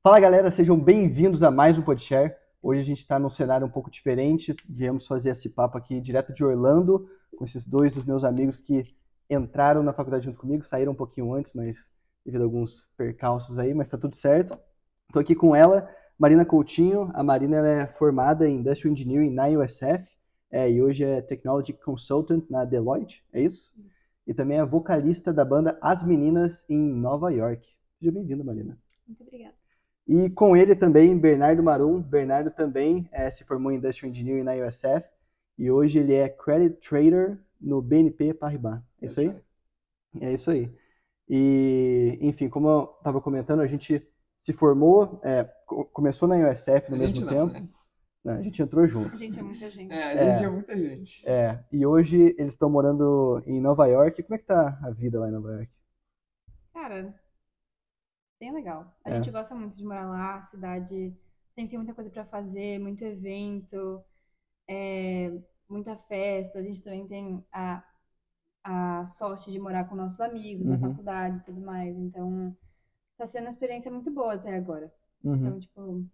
Fala galera, sejam bem-vindos a mais um Podshare. Hoje a gente está num cenário um pouco diferente. Viemos fazer esse papo aqui direto de Orlando, com esses dois dos meus amigos que entraram na faculdade junto comigo, saíram um pouquinho antes, mas devido a alguns percalços aí, mas tá tudo certo. Estou aqui com ela, Marina Coutinho. A Marina é formada em Industrial Engineering na USF é, e hoje é Technology Consultant na Deloitte, é isso? E também é vocalista da banda As Meninas em Nova York. Seja bem-vinda, Marina. Muito obrigada. E com ele também, Bernardo Marum. Bernardo também é, se formou em Industrial Engineering na USF e hoje ele é Credit Trader no BNP Paribas. É isso aí? É isso aí. E, enfim, como eu estava comentando, a gente se formou, é, começou na USF no A mesmo gente não, tempo. né? Né, A gente entrou junto. A gente é muita gente. É, a gente É. é, muita gente. É, e hoje eles estão morando em Nova York. Como é que tá a vida lá em Nova York? Cara, bem legal. A É. gente gosta muito de morar lá, a cidade sempre tem muita coisa pra fazer, muito evento, é, muita festa. A gente também tem a, a sorte de morar com nossos amigos na Uhum. faculdade e tudo mais. Então, tá sendo uma experiência muito boa até agora. Uhum. Então, tipo,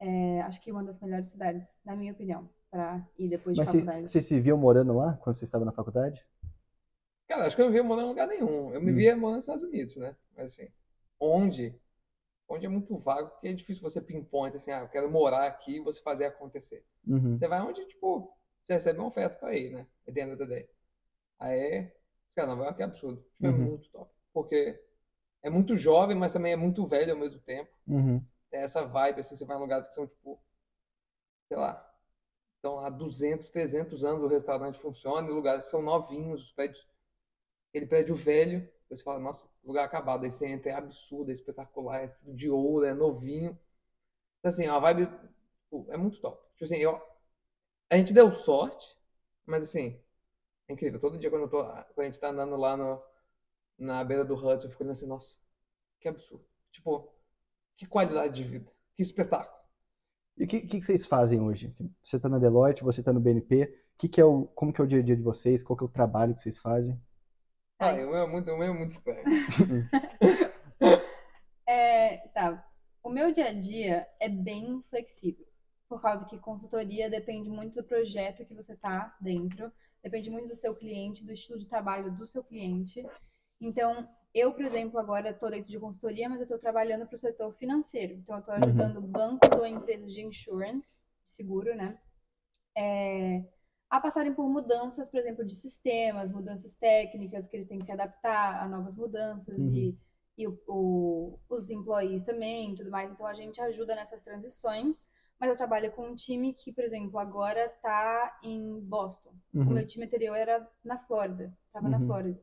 é, acho que uma das melhores cidades, na minha opinião, pra ir depois de Mas vocês, faculdade. vocês se viam morando lá quando vocês estavam na faculdade? Cara, acho que eu não via morando em lugar nenhum. Eu me Hum. via morando nos Estados Unidos, né? Mas assim, onde? Onde é muito vago, porque é difícil você pinpoint assim, ah, eu quero morar aqui e você fazer acontecer. Uhum. Você vai onde, tipo, você recebe uma oferta pra ir, né? At the end of the day. Aí, cara, Nova York é absurdo. Tipo, é Uhum. muito top. Porque é muito jovem, mas também é muito velho ao mesmo tempo. Uhum. Tem essa vibe, assim, você vai em lugares que são, tipo, sei lá, estão lá 200, 300 anos o restaurante funciona, e lugares que são novinhos, os prédios, aquele prédio velho, você fala, nossa, lugar acabado, aí você entra, é absurdo, é espetacular, é tudo de ouro, é novinho. Então, assim, a vibe, é muito top. Tipo assim, eu, a gente deu sorte, mas assim, é incrível. Todo dia quando, tô, quando a gente tá andando lá no, na beira do Hudson, eu fico olhando assim, nossa, que absurdo. Tipo, que qualidade de vida, que espetáculo. E o que, que vocês fazem hoje? Você está na Deloitte, você está no BNP. Que, que é o, como que é o dia a dia de vocês? Qual que é o trabalho que vocês fazem? Ah, meu é muito, o meu é muito estranho. É, tá. O meu dia a dia é bem flexível, por causa que consultoria depende muito do projeto que você tá dentro, depende muito do seu cliente, do estilo de trabalho do seu cliente. Então, eu, por exemplo, agora estou dentro de consultoria, mas eu estou trabalhando para o setor financeiro. Então, eu estou ajudando bancos ou empresas de insurance, seguro, né? É, a passarem por mudanças, por exemplo, de sistemas, mudanças técnicas, que eles têm que se adaptar a novas mudanças Uhum. e e o, o- os employees também, tudo mais. Então a gente ajuda nessas transições, mas eu trabalho com um time que, por exemplo, agora tá em Boston. O Uhum. meu time anterior era na Flórida, tava na Uhum. Flórida.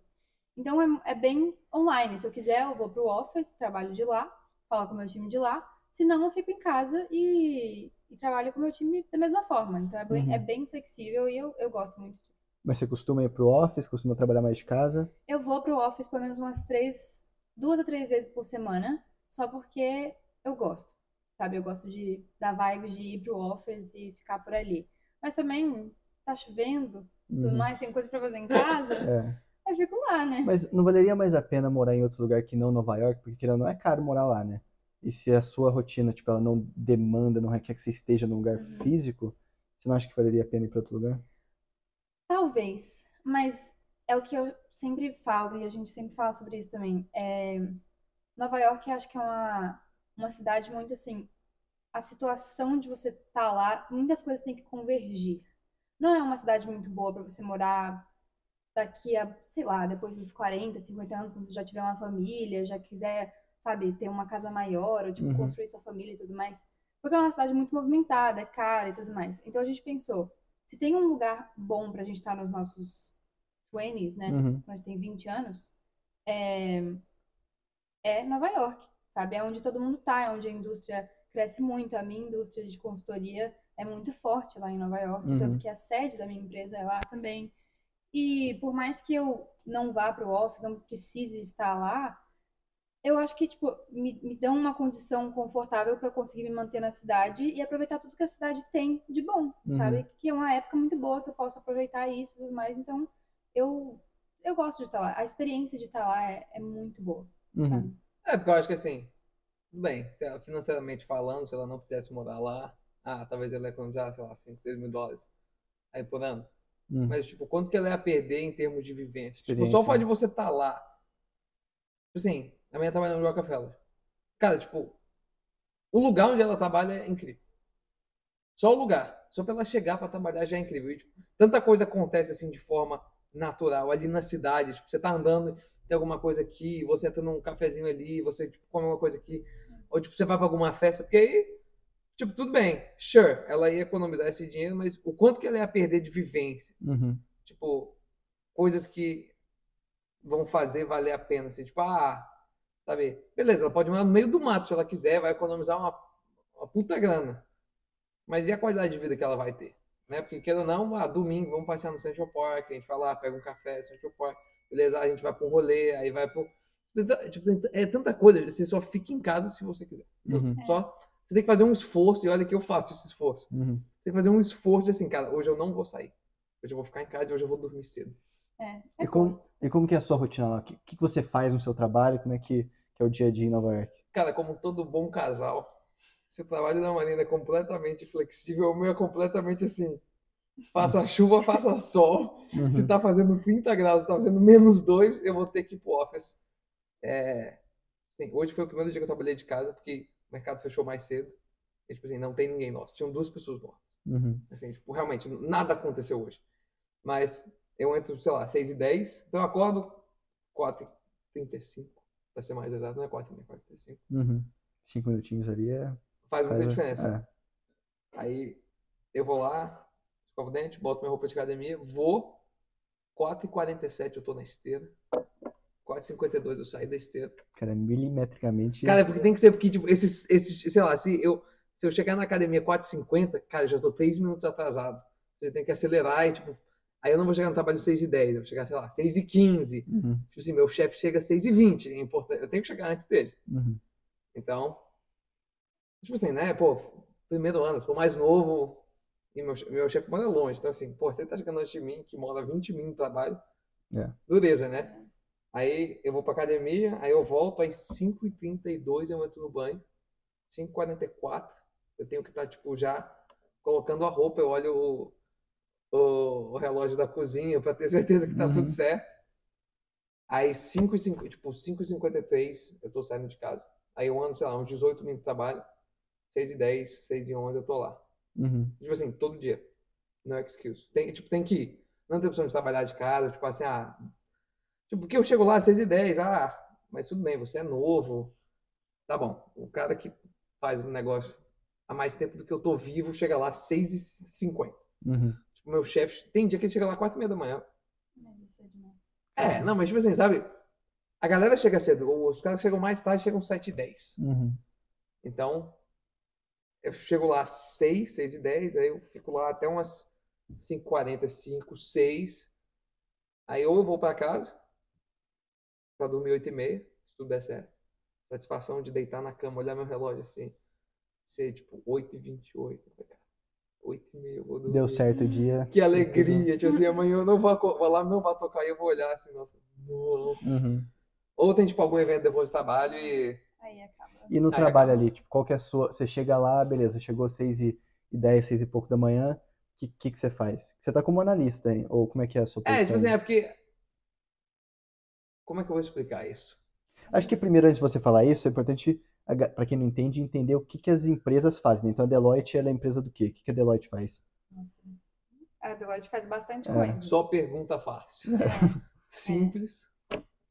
Então é, é bem online. Se eu quiser, eu vou pro office, trabalho de lá, falo com o meu time de lá. Se não, eu fico em casa e, e trabalho com o meu time da mesma forma. Então é bem, Uhum. é bem flexível e eu, eu gosto muito disso. Mas você costuma ir pro office, costuma trabalhar mais de casa? Eu vou pro office pelo menos umas três, duas a três vezes por semana, só porque eu gosto, sabe? Eu gosto de da vibe de ir pro office e ficar por ali. Mas também tá chovendo, tudo Uhum. mais, tem coisa pra fazer em casa, É. eu fico lá, né? Mas não valeria mais a pena morar em outro lugar que não Nova York? Porque querendo ou não é caro morar lá, né? E se a sua rotina, tipo, ela não demanda, não requer que você esteja num lugar Uhum. físico, você não acha que valeria a pena ir para outro lugar? Talvez, mas é o que eu sempre falo e a gente sempre fala sobre isso também. É, Nova York, acho que é uma, uma cidade muito assim. A situação de você estar lá, muitas coisas têm que convergir. Não é uma cidade muito boa para você morar daqui a, sei lá, depois dos 40, 50 anos, quando você já tiver uma família, já quiser, sabe, ter uma casa maior, ou tipo, Uhum. construir sua família e tudo mais. Porque é uma cidade muito movimentada, é cara e tudo mais. Então a gente pensou, se tem um lugar bom pra gente estar nos nossos 20s, né? Uhum. Quando a gente tem 20 anos, é, é Nova York, sabe? É onde todo mundo tá, é onde a indústria cresce muito. A minha indústria de consultoria é muito forte lá em Nova York, Uhum. tanto que a sede da minha empresa é lá também. E por mais que eu não vá pro office, não precise estar lá, eu acho que, tipo, me, me dão uma condição confortável para conseguir me manter na cidade e aproveitar tudo que a cidade tem de bom, Uhum. sabe? Que é uma época muito boa que eu posso aproveitar isso e tudo mais. Então, eu, eu gosto de estar lá. A experiência de estar lá é, é muito boa, Uhum. sabe? É, porque eu acho que assim, tudo bem, se ela, financeiramente falando, se ela não quisesse morar lá, ah, talvez ela economizar, sei lá, 5, 6 mil dólares aí por ano. Hum. Mas, tipo, quanto que ela ia perder em termos de vivência? Tipo, só o fato de você estar lá. Tipo assim, a minha trabalhando no Rockefeller. Cara, tipo, o lugar onde ela trabalha é incrível. Só o lugar. Só pra ela chegar pra trabalhar já é incrível. E, tipo, tanta coisa acontece assim de forma natural ali na cidade. Tipo, você tá andando, tem alguma coisa aqui, você entra num cafezinho ali, você tipo, come uma coisa aqui. Ou tipo, você vai pra alguma festa, porque aí, tipo, tudo bem. Sure, ela ia economizar esse dinheiro, mas o quanto que ela ia perder de vivência? Uhum. tipo, coisas que vão fazer valer a pena, assim, tipo, ah, sabe, beleza, ela pode morar no meio do mato se ela quiser, vai economizar uma, uma puta grana. Mas e a qualidade de vida que ela vai ter? Né? Porque, querendo ou não, ah, domingo, vamos passear no Central Park, a gente vai lá, pega um café no Central Park, beleza, a gente vai pra um rolê, aí vai pro... Tipo, é tanta coisa, você só fica em casa se você quiser. Uhum. Só, você tem que fazer um esforço, e olha que eu faço esse esforço. Uhum. Você tem que fazer um esforço de assim, cara, hoje eu não vou sair. Hoje eu vou ficar em casa e hoje eu vou dormir cedo. É, é E como, e como que é a sua rotina lá? O que, o que você faz no seu trabalho? Como é que, que é o dia a dia em Nova York? Cara, como todo bom casal, você trabalha de uma maneira completamente flexível, o meu é completamente assim. Faça chuva, faça sol. Se Uhum. tá fazendo 30 graus, se tá fazendo menos 2, eu vou ter que ir pro office. É, assim, hoje foi o primeiro dia que eu trabalhei de casa, porque o mercado fechou mais cedo. E, tipo assim, não tem ninguém nosso. Tinham duas pessoas mortas. Uhum. Assim, tipo, realmente, nada aconteceu hoje. Mas eu entro, sei lá, 6 e 10, então eu acordo 4 e 35, pra ser mais exato, não é 4 e meia, 4 e 35. Uhum. Cinco minutinhos ali é. Faz muita faz- diferença. é. Aí eu vou lá, escovo o dente, boto minha roupa de academia, vou, 4h47 eu tô na esteira, 4h52 eu saí da esteira. Cara, milimetricamente. Cara, porque tem que ser, porque, tipo, esses, esses, sei lá, se eu, se eu chegar na academia 4h50, cara, eu já tô 3 minutos atrasado. Você tem que acelerar e, tipo, aí eu não vou chegar no trabalho 6h10, eu vou chegar, sei lá, 6h15. Uhum. Tipo assim, meu chefe chega às 6h20, é importante, eu tenho que chegar antes dele. Uhum. Então, tipo assim, né, pô, primeiro ano, sou mais novo e meu, meu chefe mora longe. Então, assim, pô, você tá chegando antes de mim, que mora 20 minutos no trabalho, É. dureza, né? Aí eu vou pra academia, aí eu volto, às 5h32 eu entro no banho, 5h44 eu tenho que estar, tipo, já colocando a roupa, eu olho o, o, relógio da cozinha pra ter certeza que tá Uhum. tudo certo. Aí 5 e 5, tipo, 5 e 53 eu tô saindo de casa. Aí eu ando, sei lá, uns 18 minutos de trabalho, 6 e 10, 6 e 11 eu tô lá. Uhum. Tipo assim, todo dia. No excuse. Tem, tipo, tem que ir. Não tem opção de trabalhar de casa, tipo assim, ah. Tipo, porque eu chego lá às 6 e 10, ah, mas tudo bem, você é novo. Tá bom. O cara que faz um negócio há mais tempo do que eu tô vivo chega lá às 6 e 50. Uhum. Tipo, meu chefe, tem dia que ele chega lá às 4 e meia da manhã. Mas isso é demais. É, não, mas tipo assim, sabe? A galera chega cedo, os caras que chegam mais tarde chegam 7 e 10. Uhum. Então, eu chego lá às 6, 6 e 10, aí eu fico lá até umas 5h45, 6. Aí ou eu vou pra casa, pra dormir 8 e meia, se tudo der certo. Satisfação de deitar na cama, olhar meu relógio assim, ser tipo 8 e 28. Eu falei, cara, 8 e meia eu vou dormir. Deu certo o dia. Que alegria, tipo assim, amanhã eu não vou, lá, não vai tocar e eu vou olhar assim, nossa, não. Uhum. Ou tem tipo algum evento depois do trabalho e Aí acaba. E no Aí trabalho acaba. ali, tipo, qual que é a sua. Você chega lá, beleza, chegou seis e, e 10, seis e pouco da manhã, o que, que, que você faz? Você tá como analista, hein? Ou como é que é a sua É, tipo posição? assim, é porque. Como é que eu vou explicar isso? Acho que primeiro, antes de você falar isso, é importante, para quem não entende, entender o que, que as empresas fazem. né? Então, a Deloitte ela é a empresa do quê? O que, que a Deloitte faz? Nossa. A Deloitte faz bastante É. coisa. Só pergunta fácil. É. Simples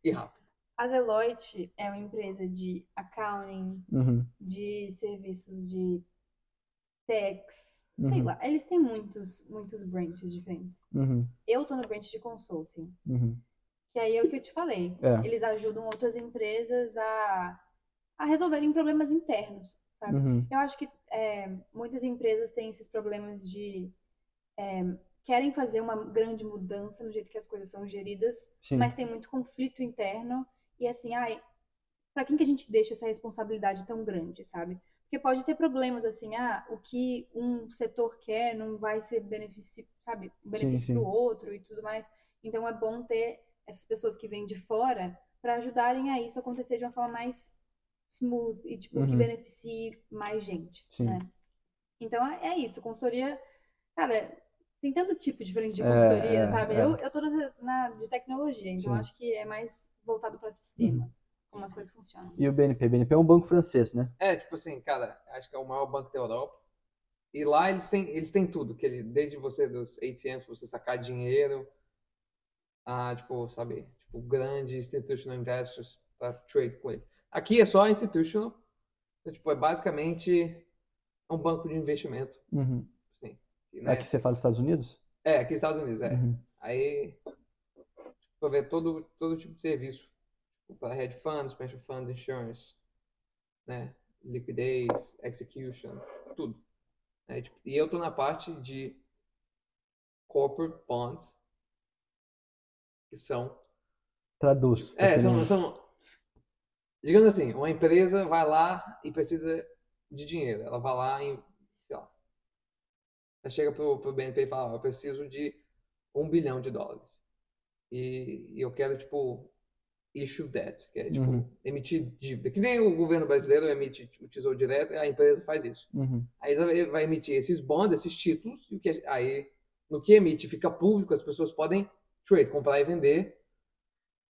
e rápido. A Deloitte é uma empresa de accounting, Uhum, de serviços de tax, sei Uhum. lá. Eles têm muitos, muitos branches diferentes. uhum, Eu tô no branch de consulting, uhum. que aí é o que eu te falei. É. Eles ajudam outras empresas a, a resolverem problemas internos, sabe? Uhum, Eu acho que é, muitas empresas têm esses problemas de é, querem fazer uma grande mudança no jeito que as coisas são geridas, sim. mas tem muito conflito interno e assim, ai, para quem que a gente deixa essa responsabilidade tão grande, sabe? Porque pode ter problemas assim, ah, o que um setor quer não vai ser benefício, sabe, benefício para o outro e tudo mais. Então é bom ter essas pessoas que vêm de fora para ajudarem a isso acontecer de uma forma mais smooth e, tipo, que Uhum. beneficie mais gente, Sim. né? Então, é é isso. Consultoria, cara, tem tanto tipo diferente de É, consultoria, é, sabe? é. Eu, eu tô na, na- de tecnologia, então Sim. acho que é mais voltado para sistema, como as coisas funcionam. E o BNP? BNP é um banco francês, né? É, tipo assim, cara, acho que é o maior banco da Europa. E lá eles têm, eles têm tudo, que ele, desde você dos ATMs, você sacar dinheiro, a, tipo, sabe, tipo, grandes institutional investors para trade com eles. Aqui é só institutional, então, tipo, é basicamente um banco de investimento, Uhum. assim, e, né? Aqui você fala dos Estados Unidos? É, aqui nos Estados Unidos, é. Uhum. Aí, provê todo, todo tipo de serviço. Para hedge funds, pension funds, insurance, né? Liquidez, execution, tudo. né? Tipo, e eu tô na parte de corporate bonds, que são... Traduz. É, são, são... Digamos assim, uma empresa vai lá e precisa de dinheiro. Ela vai lá e, sei lá, ela chega pro, pro BNP e fala, "Ó, eu preciso de um bilhão de dólares. E, e eu quero, tipo, issue debt, que é, tipo, Uhum. emitir dívida. Que nem o governo brasileiro emite o Tesouro Direto, a empresa faz isso. Uhum. Aí ela vai- vai emitir esses bonds, esses títulos, e o que, aí no que emite fica público, as pessoas podem trade, comprar e vender.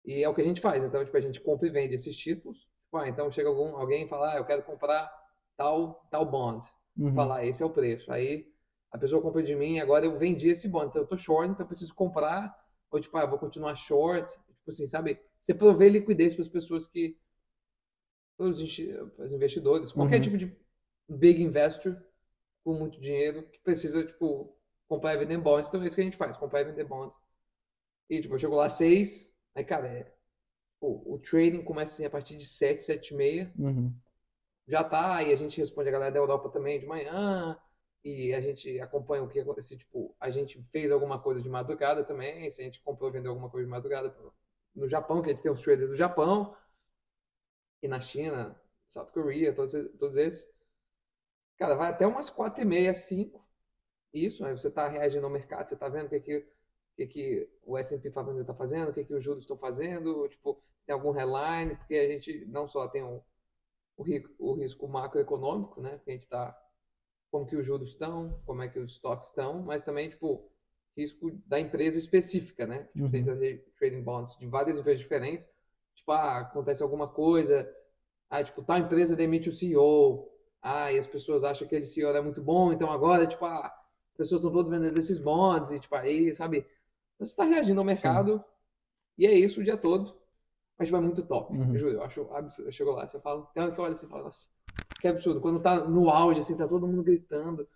E é o que a gente faz. Então, tipo, a gente compra e vende esses títulos. Tipo, ah, então chega algum, alguém e fala, ah, eu quero comprar tal, tal bond. Uhum. Falar, esse é o preço. Aí a pessoa compra de mim, agora eu vendi esse bond. Então eu tô short, então eu preciso comprar. Ou tipo, ah, eu vou continuar short. Tipo assim, sabe? Você provê liquidez para as pessoas que. Para os investidores, qualquer Uhum. tipo de big investor com muito dinheiro que precisa, tipo, comprar e vender bonds. Então é isso que a gente faz, comprar e vender bonds. E, tipo, eu chego lá seis, aí, cara, é, pô, o trading começa assim a partir de sete, sete e meia Uhum. já tá, e a gente responde a galera da Europa também de manhã, e a gente acompanha o que acontece, tipo, a gente fez alguma coisa de madrugada também, se a gente comprou, vendeu alguma coisa de madrugada no Japão, que a gente tem os traders do Japão, e na China, South Korea, todos, todos esses. Cara, vai até umas quatro e meia, cinco, isso, aí você tá reagindo ao mercado, você tá vendo que o que, que o S&P 500 está fazendo, o que que os juros estão fazendo, tipo, se tem algum headline, porque a gente não só tem o, ri- o risco macroeconômico, né? Que a gente está como que os juros estão, como é que os estoques estão, mas também tipo risco da empresa específica, né? Tipo, a gente tá trading bonds de várias empresas diferentes, tipo, ah, acontece alguma coisa, ah, tipo, tal empresa demite o CEO, ah, e as pessoas acham que aquele CEO era muito bom, então agora, tipo, ah, as pessoas estão todas vendendo esses bonds e tipo aí, sabe? Então, você está reagindo ao mercado e é isso o dia todo. Mas tipo, é muito top. Uhum. Eu juro, eu acho absurdo. Eu chego lá, você fala, tem hora que eu olho assim e falo, nossa, que absurdo. Quando tá no auge, assim, tá todo mundo gritando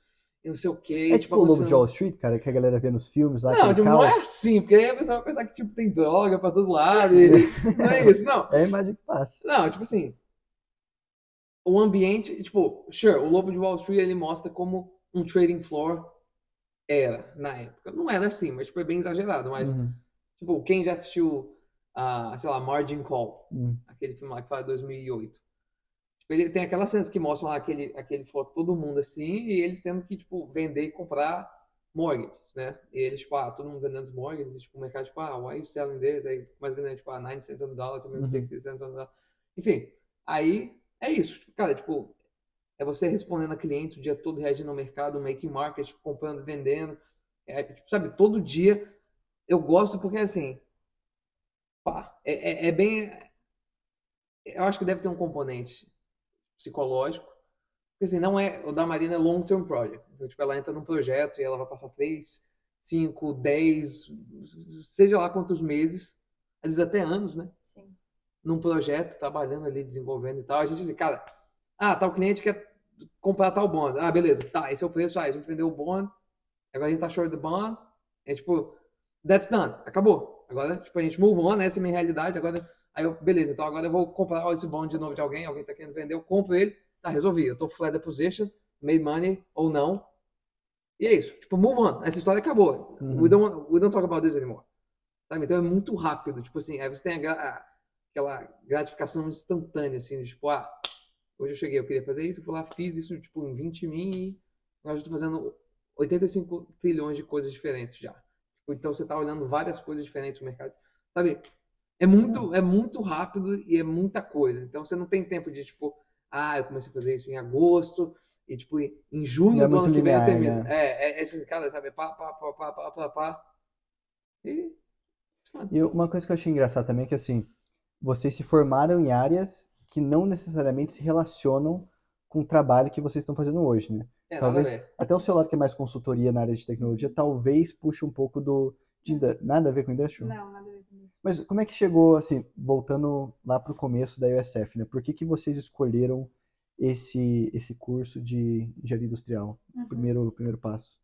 e não sei o quê. É e, tipo o Lobo de Wall Street, cara, que a galera vê nos filmes lá, Não, tipo, não é assim, porque aí a pessoa vai pensar que tipo, tem droga pra todo lado. E... não é isso, não. É a imagem que passa. Não, tipo assim, o ambiente, tipo, sure, o Lobo de Wall Street ele mostra como um trading floor era na época. Não era assim, mas é bem exagerado. Mas, Uhum. tipo, quem já assistiu, a sei lá, Margin Call, Uhum. aquele filme lá que fala 2008. Tipo, ele tem aquelas cenas que mostram lá aquele, aquele foto todo mundo assim, e eles tendo que, tipo, vender e comprar mortgages, né? E eles, tipo, ah, todo mundo vendendo os mortgages, e, tipo, o mercado, tipo, ah, why you selling this? Aí mais vendendo, tipo, ah, 9 cents on the dollar, também Uhum. 60 cents on the dollar. Enfim, aí é isso. Cara, tipo, é você respondendo a cliente o dia todo, reagindo ao mercado, making market, tipo, comprando, vendendo. É, tipo, sabe, todo dia eu gosto porque, assim, pá, é, é, é bem. Eu acho que deve ter um componente psicológico. Porque assim, não é. O da Marina é long term project. Então, tipo, ela entra num projeto e ela vai passar 3, 5, 10, seja lá quantos meses, às vezes até anos, né? Sim. Num projeto, trabalhando ali, desenvolvendo e tal. A gente diz, cara, ah, tal cliente quer comprar tal bond. Ah, beleza, tá, esse é o preço. Ah, a gente vendeu o bond, agora a gente tá short do bond. É tipo, that's done, acabou. Agora, tipo, a gente move on, né? essa é a minha realidade. Agora, aí eu, beleza, então agora eu vou comprar esse bond de novo de alguém, alguém tá querendo vender, eu compro ele, tá, resolvi. Eu tô flat the position, made money ou não. E é isso, tipo, move on. Essa história acabou. Uhum. We, don't, we don't talk about this anymore. Sabe? Então é muito rápido, tipo assim, aí você tem a a- aquela gratificação instantânea, assim, de, tipo, ah, hoje eu cheguei, eu queria fazer isso, fui lá, fiz isso, tipo, em 20 mil e eu tô fazendo 85 trilhões de coisas diferentes já. Tipo, então você tá olhando várias coisas diferentes no mercado. Sabe? É muito, é muito rápido e é muita coisa. Então você não tem tempo de, tipo, ah, eu comecei a fazer isso em agosto, e tipo, em junho é do ano que vem eu termino. né? É, é, é cara, sabe, pá, pá, pá, pá, pá, pá, pá. E. E uma coisa que eu achei engraçado também é que, assim, vocês se formaram em áreas que não necessariamente se relacionam com o trabalho que vocês estão fazendo hoje, né? É, Talvez-. Até o seu lado que é mais consultoria na área de tecnologia, talvez puxe um pouco do... de nada a ver com industrial? Não, nada a ver com isso. Mas como é que chegou, assim, voltando lá para o começo da USF, né? Por que que vocês escolheram esse, esse curso de engenharia industrial? Uhum. Primeiro, primeiro passo.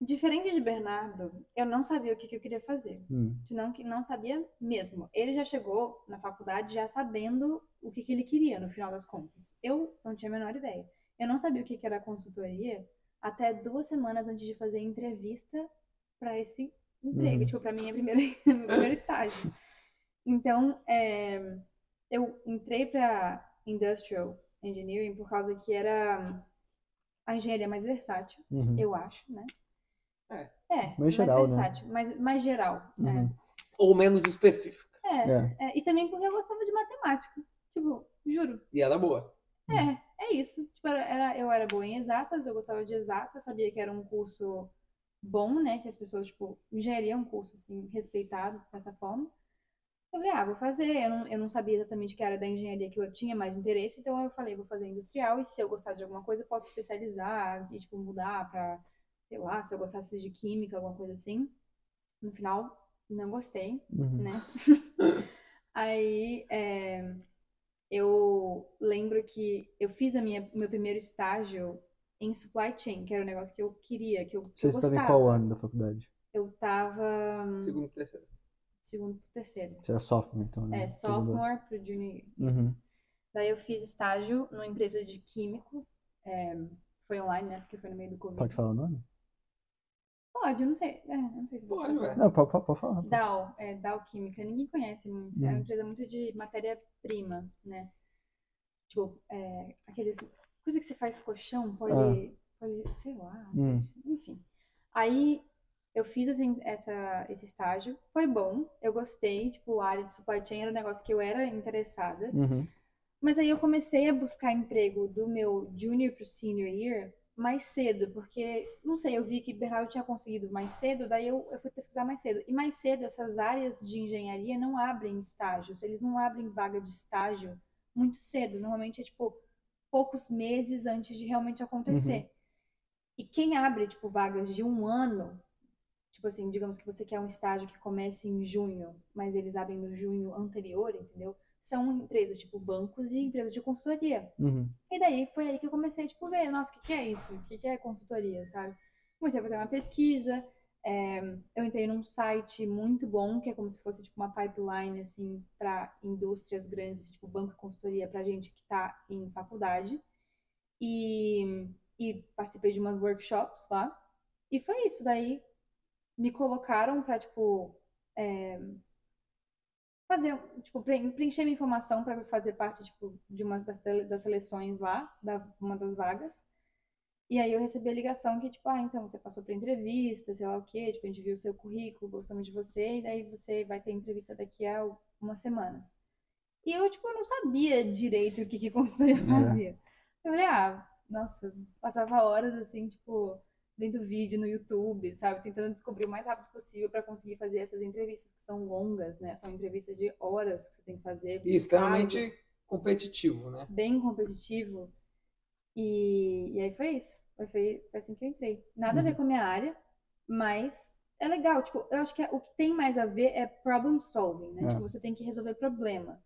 Diferente de Bernardo, eu não sabia o que, que eu queria fazer. Hum, Não, que não sabia mesmo. Ele já chegou na faculdade já sabendo o que, que ele queria, no final das contas. Eu não tinha a menor ideia. Eu não sabia o que, que era consultoria até duas semanas antes de fazer entrevista para esse emprego. Uhum. Tipo, para minha primeira, meu primeiro estágio. Então, é, eu entrei para Industrial Engineering por causa que era a engenharia mais versátil, uhum. eu acho, né? É. É, Mais geral, né? versátil, mais, mais geral. é. Uhum. Ou menos específica. É, É. é, e também porque eu gostava de matemática. Tipo, juro. E era boa. Uhum. É, é isso. Tipo, era, era- eu era boa em exatas, eu gostava de exatas, sabia que era um curso bom, né? Que as pessoas, tipo, engenharia é um curso, assim, respeitado, de certa forma. Eu falei, ah, vou fazer. Eu não, eu não sabia exatamente que era da engenharia que eu tinha mais interesse, então eu falei, vou fazer industrial, e se eu gostar de alguma coisa, eu posso especializar e, tipo, mudar pra, sei lá, se eu gostasse de química, alguma coisa assim. No final, não gostei Uhum. né? Aí é, eu lembro que eu fiz a minha, meu primeiro estágio em supply chain, que era um negócio que eu queria, que eu, que eu Vocês estavam em gostava. qual ano da faculdade? Eu tava hum, Segundo, terceiro. segundo pro terceiro. Você era sophomore, então, né? É, sophomore pro junior. isso. Uhum. Daí eu fiz estágio numa empresa de químico. é, foi online, né? Porque foi no meio do Covid. Pode falar o nome? Pode, não sei. É, não sei se você Pode, falar. Não, pode, pode, pode falar. Dow, é, Dow Química, ninguém conhece muito. É uma empresa muito de matéria-prima, né? Tipo, é, aqueles. Coisa que você faz colchão, pode. pode sei lá. Ah. Hum. Enfim. Aí eu fiz assim, essa, esse estágio, foi bom, eu gostei. Tipo, a área de supply chain era um negócio que eu era interessada. Uhum. Mas aí eu comecei a buscar emprego do meu junior pro senior year mais cedo, porque, não sei, eu vi que Bernardo tinha conseguido mais cedo, daí eu, eu fui pesquisar mais cedo. E mais cedo, essas áreas de engenharia não abrem estágios, eles não abrem vaga de estágio muito cedo. Normalmente é, tipo, poucos meses antes de realmente acontecer. E quem abre, tipo, vagas de um ano, tipo assim, digamos que você quer um estágio que comece em junho, mas eles abrem no junho anterior, entendeu? São empresas tipo bancos e empresas de consultoria. Uhum. E daí foi aí que eu comecei, tipo, ver, nossa, o que que é isso? O que que é consultoria, sabe? Comecei a fazer uma pesquisa, é, eu entrei num site muito bom, que é como se fosse, tipo, uma pipeline, assim, para indústrias grandes, tipo, banco e consultoria pra gente que tá em faculdade. E, e participei de umas workshops lá. E foi isso, daí me colocaram pra, tipo, é, fazer, tipo, pre- preencher minha informação para fazer parte, tipo, de uma das, das seleções lá, da uma das vagas. E aí eu recebi a ligação que, tipo, ah, então você passou pra entrevista, sei lá o quê, tipo, a gente viu o seu currículo, gostamos de você, e daí você vai ter entrevista daqui a umas semanas. E eu, tipo, não sabia direito o que que consultoria fazia. Eu falei, ah, nossa, passava horas assim, tipo, vendo vídeo no YouTube, sabe? Tentando descobrir o mais rápido possível para conseguir fazer essas entrevistas que são longas, né? São entrevistas de horas que você tem que fazer. E extremamente competitivo, né? bem competitivo. E, e aí foi isso. Foi, foi, foi assim que eu entrei. Nada a ver Uhum. com a minha área, mas é legal. Tipo, eu acho que é- o que tem mais a ver é problem solving, né? É. Tipo, você tem que resolver problema.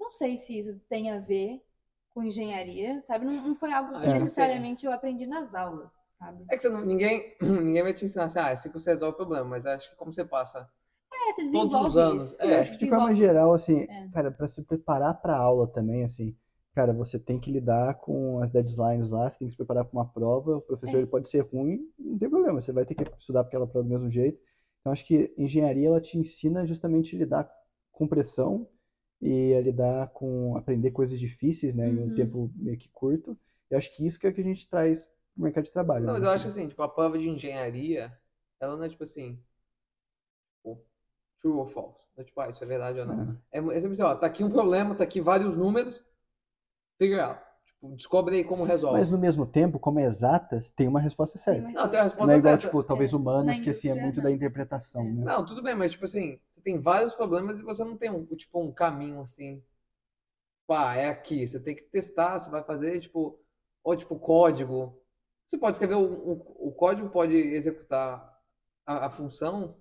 Não sei se isso tem a ver com engenharia, sabe? Não, não foi algo Ah, que sei. necessariamente eu aprendi nas aulas, sabe? É que você não, ninguém, ninguém vai te ensinar assim, ah, é assim que você resolve o problema, mas acho que como você passa. É, você Todos os anos. isso. É, Eu acho que de forma geral, assim, É. cara, para se preparar para aula também, assim, cara, você tem que lidar com as deadlines lá, você tem que se preparar para uma prova, o professor É. ele pode ser ruim, não tem problema, você vai ter que estudar para aquela prova do mesmo jeito. Então, acho que engenharia ela te ensina justamente a lidar com pressão e a lidar com aprender coisas difíceis, né, em um Uhum. tempo meio que curto. Eu acho que isso que é o que a gente traz pro mercado de trabalho, Não, né, mas eu assim. acho assim, tipo, a prova de engenharia, ela não é tipo assim, tipo, true or false. É tipo, ah, isso é verdade ou não. É, é sempre assim, ó, tá aqui um problema, tá aqui vários números, figure out. Tipo, descobre aí como resolve. Mas no mesmo tempo, como é exatas, tem uma resposta certa. Uma Não, tem a resposta Não é igual, certa. tipo, talvez É, humanas, na que assim, é muito não. da interpretação, né? Não, tudo bem, mas tipo assim, você tem vários problemas e você não tem um, tipo, um caminho assim. Pá, é aqui. Você tem que testar, você vai fazer, tipo, ou tipo, código. Você pode escrever o, o, o código, pode executar a, a função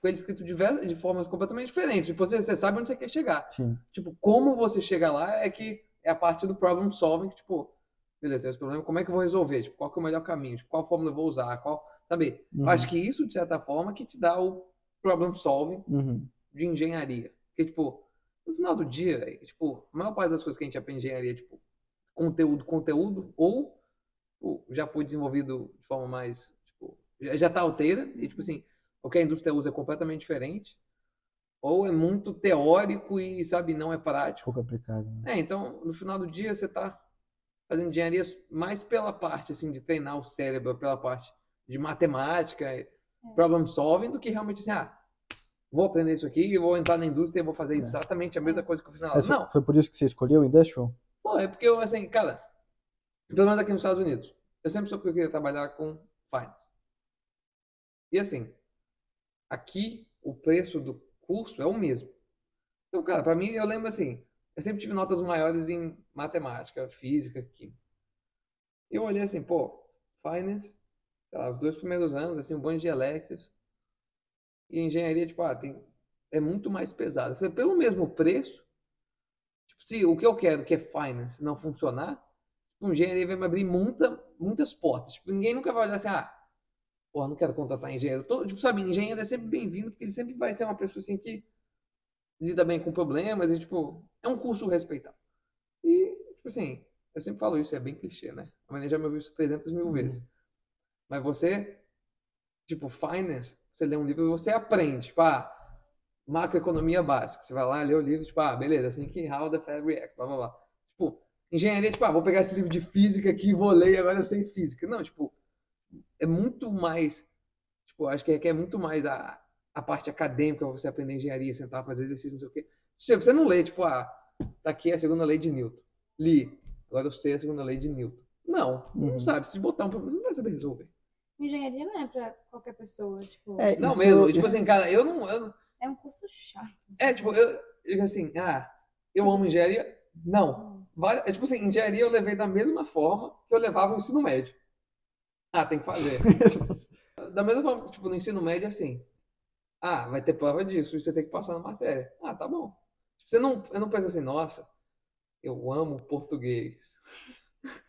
com ele escrito de, de formas completamente diferentes. Tipo, você sabe onde você quer chegar. Sim. Tipo, como você chega lá é que é a parte do problem solving, que, tipo, beleza, tem esse problema, como é que eu vou resolver? Tipo, qual é o melhor caminho? Tipo, qual fórmula eu vou usar? Qual, sabe? Uhum. acho que isso, de certa forma, que te dá o problem solving Uhum. de engenharia. Porque, tipo, no final do dia, tipo, a maior parte das coisas que a gente aprende em engenharia é, tipo, conteúdo, conteúdo, ou ou já foi desenvolvido de forma mais, tipo, já, já tá alteira, e, tipo assim, o que a indústria usa é completamente diferente, ou é muito teórico e, sabe, não é prático. Pouco aplicável. né? É, então, no final do dia, você tá fazendo engenharia mais pela parte, assim, de treinar o cérebro, pela parte de matemática, problem solving, do que realmente assim, ah, vou aprender isso aqui, vou entrar na indústria e vou fazer exatamente a mesma coisa que eu fiz na aula. Mas Não, foi por isso que você escolheu o Industrial? pô, é porque eu, assim, cara, pelo menos aqui nos Estados Unidos, eu sempre soube que eu queria trabalhar com finance. E assim, aqui o preço do curso é o mesmo. Então, cara, pra mim, eu lembro assim, eu sempre tive notas maiores em matemática, física, química. Eu olhei assim, pô, finance, sei lá, os dois primeiros anos, assim, um monte de electives. E engenharia, tipo, ah, tem, é muito mais pesado. Eu falei, pelo mesmo preço, tipo, se o que eu quero, que é finance, não funcionar, tipo, engenharia vai me abrir muita, muitas portas. Tipo, ninguém nunca vai olhar assim, ah, porra, não quero contratar engenheiro. Todo, tipo, sabe, engenheiro é sempre bem-vindo, porque ele sempre vai ser uma pessoa assim que lida bem com problemas e, tipo, é um curso respeitado. E, tipo assim, eu sempre falo isso, é bem clichê, né? A já me ouviu isso 300 mil vezes. Mas você, tipo, finance, você lê um livro e você aprende, tipo, ah, macroeconomia básica. Você vai lá, lê o livro, tipo, ah, beleza, assim que how the Fed reacts, blá, blá, blá. Tipo, engenharia, tipo, ah, vou pegar esse livro de física aqui e vou ler e agora eu sei física. Não, tipo, é muito mais, tipo, acho que é, que é muito mais a, a parte acadêmica, você aprender engenharia, sentar, fazer exercício, não sei o quê. Se Você não lê, tipo, ah, tá aqui a segunda lei de Newton. Li, agora eu sei a segunda lei de Newton. Não, não Uhum. sabe. Se botar um problema, você não vai saber resolver. Engenharia não é pra qualquer pessoa, tipo, É, Não isso- mesmo, tipo assim, cara, eu não, eu não- é um curso chato. É, tipo, eu, eu digo assim, ah, eu amo engenharia? Não. É, tipo assim, engenharia eu levei da mesma forma que eu levava o ensino médio. Ah, tem que fazer. Da mesma forma, tipo, no ensino médio, assim, ah, vai ter prova disso, você tem que passar na matéria. Ah, tá bom. Você não, eu não penso assim, nossa, eu amo português.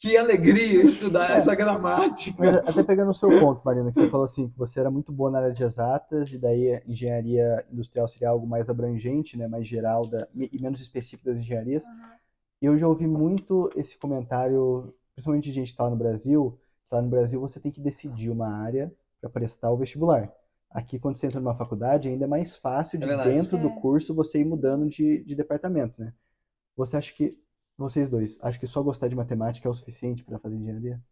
Que alegria estudar essa gramática. Mas até pegando o seu ponto, Marina, que você falou assim, que você era muito boa na área de exatas, e daí engenharia industrial seria algo mais abrangente, né, mais geral da, e menos específico das engenharias. Aham. Eu já ouvi muito esse comentário, principalmente de gente que está lá no Brasil, que lá no Brasil você tem que decidir uma área para prestar o vestibular. Aqui, quando você entra numa faculdade, ainda é mais fácil de É dentro do É. curso você ir mudando de, de departamento, né? Você acha que, vocês dois, acham que só gostar de matemática é o suficiente para fazer engenharia?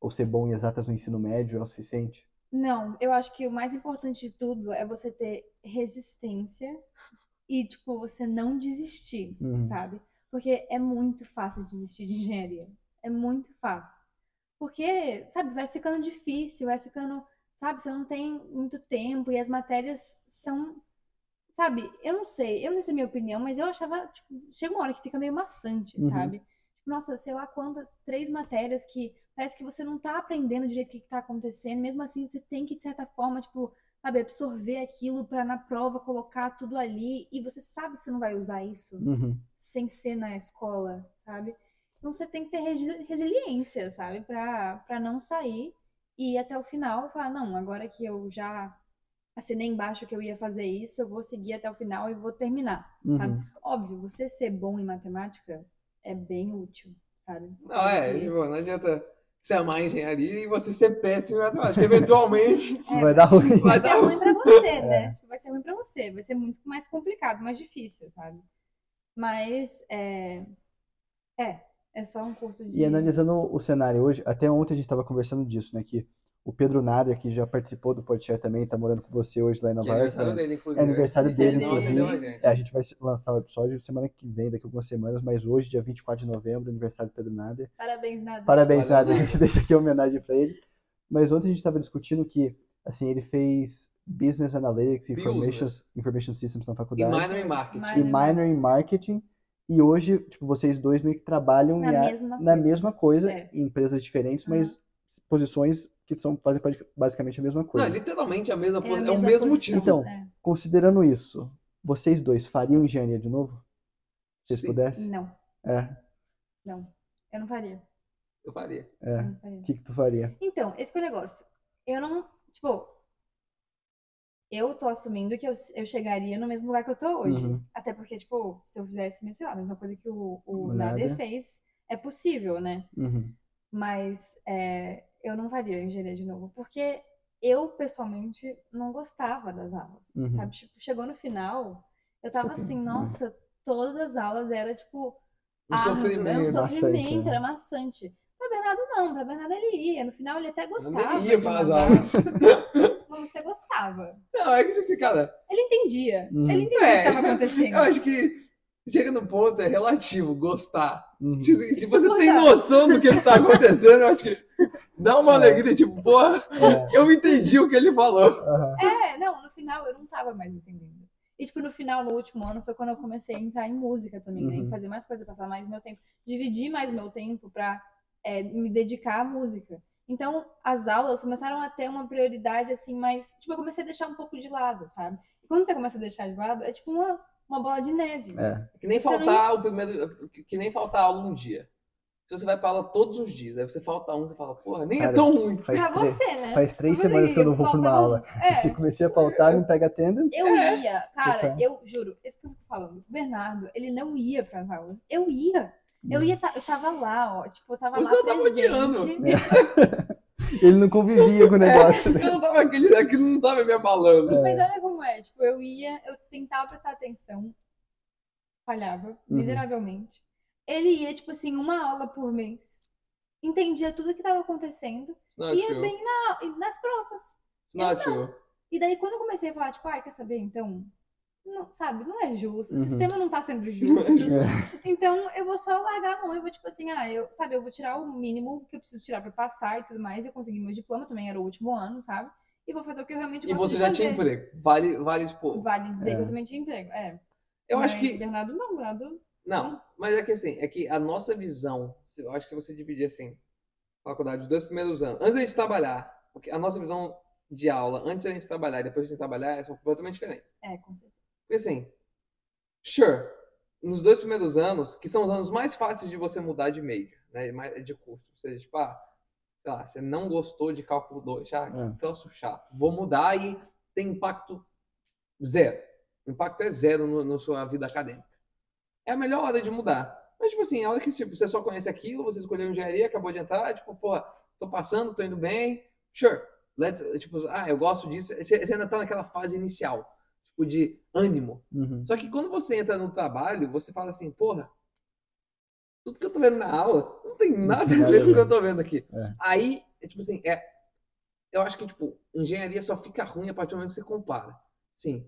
Ou ser bom em exatas no ensino médio é o suficiente? Não, eu acho que o mais importante de tudo é você ter resistência e, tipo, você não desistir, Uhum. sabe? Porque é muito fácil desistir de engenharia. É muito fácil. Porque, sabe, vai ficando difícil, vai ficando, sabe, você não tem muito tempo e as matérias são, sabe, eu não sei, eu não sei se é minha opinião, mas eu achava, tipo, chega uma hora que fica meio maçante, Uhum. sabe? Tipo, nossa, sei lá quantas, três matérias que parece que você não tá aprendendo direito o que que tá acontecendo, mesmo assim você tem que, de certa forma, tipo, sabe, absorver aquilo pra na prova colocar tudo ali e você sabe que você não vai usar isso Uhum. sem ser na escola, sabe? Então você tem que ter resi- resiliência, sabe? Pra, pra não sair e ir até o final e falar, não, agora que eu já assinei embaixo que eu ia fazer isso, eu vou seguir até o final e vou terminar. Sabe? Uhum. Óbvio, você ser bom em matemática é bem útil, sabe? Não, é, Porque- tipo, não adianta você amar a engenharia e você ser péssimo em matemática. Eventualmente, É, Vai dar ruim. vai ser ruim pra você, É. né? Tipo, Vai ser ruim pra você, vai ser muito mais complicado, mais difícil, sabe? Mas é, é, é só um curso de E analisando o cenário hoje, até ontem a gente estava conversando disso, né? Que O Pedro Nader, que já participou do podcast também, tá morando com você hoje lá em Nova é York. aniversário né? dele, inclusive. É aniversário Aniversário dele, inclusive. gente. É, a gente vai lançar o episódio semana que vem, daqui a algumas semanas, mas hoje, dia 24 de novembro, aniversário do Pedro Nader. Parabéns, Nada. Parabéns, Valeu, Nader. A Nader. gente deixa aqui a homenagem pra ele. Mas ontem a gente estava discutindo que, assim, ele fez Business Analytics e Information. Information Systems na E faculdade. minor em marketing. E minor em marketing. E hoje, tipo, vocês dois meio que trabalham Na a- mesma na coisa. mesma coisa, É. em empresas diferentes, mas posições que são fazem basicamente a mesma Não, coisa. é literalmente a mesma É a. É o mesmo posição. motivo. Então, É. Considerando isso, vocês dois fariam engenharia de novo? Se vocês Sim. pudessem? Não, É, não. Eu não faria. Eu faria. É. não. O que, que tu faria? Então, esse que é o negócio. Eu não. Tipo. Eu tô assumindo que eu, eu chegaria no mesmo lugar que eu tô hoje. Uhum. Até porque, tipo, se eu fizesse, sei lá, a mesma coisa que o, o Nader. fez, é possível, né? Uhum. Mas é, eu não faria engenharia de novo. Porque eu, pessoalmente, não gostava das aulas. Uhum. Sabe? Tipo, chegou no final, eu tava assim, nossa, todas as aulas era, tipo, Um árduo, era um sofrimento, né? era maçante. Pra Bernardo não, pra Bernardo ele ia. No final ele até gostava. nem ia para as aulas. Mas você gostava. Não, é que assim, cara, Ele entendia. Uhum. Ele entendia É. o que estava acontecendo. eu acho que chega no ponto, é relativo, gostar. Uhum. Tipo assim, Se você tem noção do que tá acontecendo, eu acho que dá uma É. alegria, tipo, porra, É, eu entendi o que ele falou. aham. É, não, no final eu não tava mais entendendo. E, tipo, no final, no último ano, foi quando eu comecei a entrar em música também, né? Uhum. Em fazer mais coisa, passar mais meu tempo. Dividir mais meu tempo pra é, me dedicar à música. Então, as aulas começaram a ter uma prioridade, assim, mais... Tipo, eu comecei a deixar um pouco de lado, sabe? E quando você começa a deixar de lado, é tipo uma, uma bola de neve. É. Que nem Você não faltar o primeiro. Que nem faltar aula um dia. Se você vai pra aula todos os dias, aí você falta um, você fala, porra, nem é Cara, tão ruim. Faz, Pra três, você, né? faz três você semanas que eu não vou pra uma aula. É. Se comecei a faltar, não pega attendance. Eu ia, cara, Opa. eu juro, esse que eu tô falando, o Bernardo, ele não ia pras aulas. Eu ia. Eu ia, ta- eu tava lá, ó, tipo, eu tava Você lá tá presente. Ele não convivia com o negócio. Eu não tava, aquele, aquilo não tava me abalando. Mas olha como é, tipo, eu ia, eu tentava prestar atenção, falhava Uhum. miseravelmente. Ele ia, tipo assim, uma aula por mês, entendia tudo que tava acontecendo, not ia true. bem na, nas provas. Not. E daí, quando eu comecei a falar, tipo, ai, quer saber, então, não, sabe, não é justo, o Uhum. sistema não tá sendo justo. É. Então, eu vou só largar a mão, eu vou, tipo assim, ah, eu, sabe, eu vou tirar o mínimo que eu preciso tirar pra passar e tudo mais. Eu consegui meu diploma, também era o último ano, sabe? E vou fazer o que eu realmente E gosto você de já fazer. tinha emprego. Vale, vale, tipo. Vale dizer É. que eu também tinha emprego, é. Eu Mas acho que. Bernardo não, Bernardo... Não, mas é que assim, é que a nossa visão, eu acho que se você dividir assim, faculdade, os dois primeiros anos, antes da gente trabalhar, porque a nossa visão de aula, antes da gente trabalhar e depois da gente trabalhar, são completamente diferentes. É, com certeza. Porque assim, sure, nos dois primeiros anos, que são os anos mais fáceis de você mudar de major, né, de curso, ou seja, tipo, ah, sei lá, você não gostou de cálculo 2, ah, É. que troço chato, vou mudar e tem impacto zero. O impacto é zero no- na sua vida acadêmica. É a melhor hora de mudar. Mas, tipo assim, a hora que tipo, você só conhece aquilo, você escolheu engenharia, acabou de entrar, tipo, pô, tô passando, tô indo bem, sure. Let's, tipo, ah, eu gosto disso. Você você ainda tá naquela fase inicial, tipo, de ânimo. Uhum. Só que quando você entra no trabalho, você fala assim, porra, tudo que eu tô vendo na aula não tem nada a ver com o que eu tô vendo aqui. É. Aí, é tipo assim, é, eu acho que, tipo, engenharia só fica ruim a partir do momento que você compara. Sim.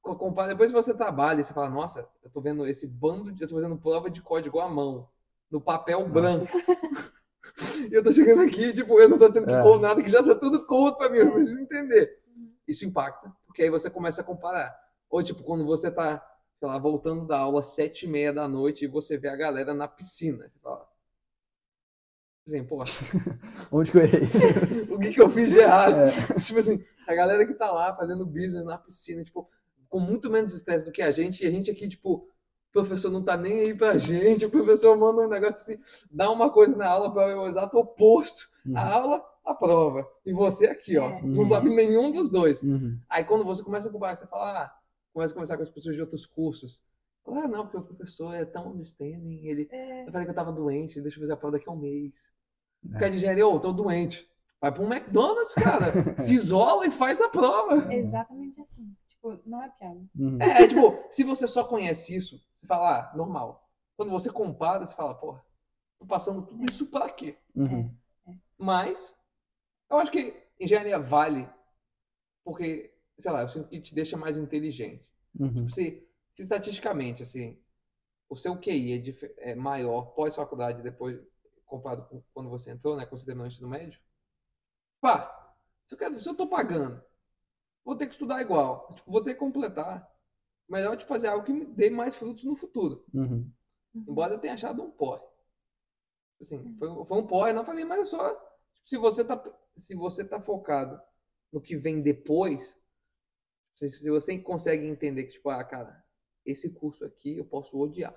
Co- Compara, depois que você trabalha e você fala, nossa, eu tô vendo esse bando, de, eu tô fazendo prova de código à mão, no papel branco. e eu tô chegando aqui, tipo, eu não tô tendo que É. pôr nada, que já tá tudo cold pra mim, eu não preciso entender. Isso impacta, porque aí você começa a comparar. Ou, tipo, quando você tá, sei lá, voltando da aula às sete e meia da noite e você vê a galera na piscina. Você fala. Assim, pô, Onde que eu errei? o que que eu fiz de errado? É. Tipo assim, a galera que tá lá fazendo business na piscina, tipo, com muito menos estresse do que a gente, e a gente aqui, tipo, o professor não tá nem aí pra gente, o professor manda um negócio assim, dá uma coisa na aula para o exato oposto. Uhum. A aula, a prova. E você aqui, ó, É. não sabe nenhum dos dois. Uhum. Aí quando você começa a comparar, você fala, ah, começa a conversar com as pessoas de outros cursos. Fala, ah, não, porque o professor é tão understanding, ele... É, Eu falei que eu tava doente, deixa eu fazer a prova daqui a um mês. É. Fica de engenharia, ô, tô doente. Vai pra um McDonald's, cara. Se isola e faz a prova. exatamente assim. Tipo, não é piada. Uhum. É, tipo, se você só conhece isso, você fala, ah, normal. Quando você compara, você fala, porra, tô passando tudo isso pra quê? Uhum. Mas, eu acho que engenharia vale porque, sei lá, eu sinto que te deixa mais inteligente. Uhum. Se, se estatisticamente, assim, o seu QI é, é maior pós-faculdade, depois, comparado com quando você entrou, né, quando você terminou o ensino médio, pá, se eu, quero, se eu tô pagando, vou ter que estudar igual, tipo, vou ter que completar. Melhor de fazer algo que me dê mais frutos no futuro. Uhum. Embora eu tenha achado um porre. Assim, foi, foi um porre, não falei, mas é só. Se você tá, se você tá focado no que vem depois, se, se você consegue entender que, tipo, ah, cara, esse curso aqui eu posso odiar.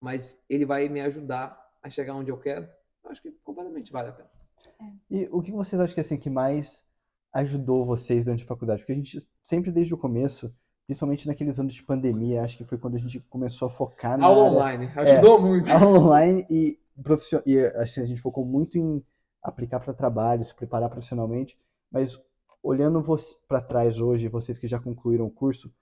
Mas ele vai me ajudar a chegar onde eu quero, eu acho que completamente vale a pena. E o que vocês acham que assim que mais ajudou vocês durante a faculdade? Porque a gente sempre desde o começo, principalmente naqueles anos de pandemia, acho que foi quando a gente começou a focar na Aula área online, ajudou muito. aula online e profissio- e assim, a gente focou muito em aplicar para trabalho, se preparar profissionalmente, mas olhando para trás hoje, vocês que já concluíram o curso,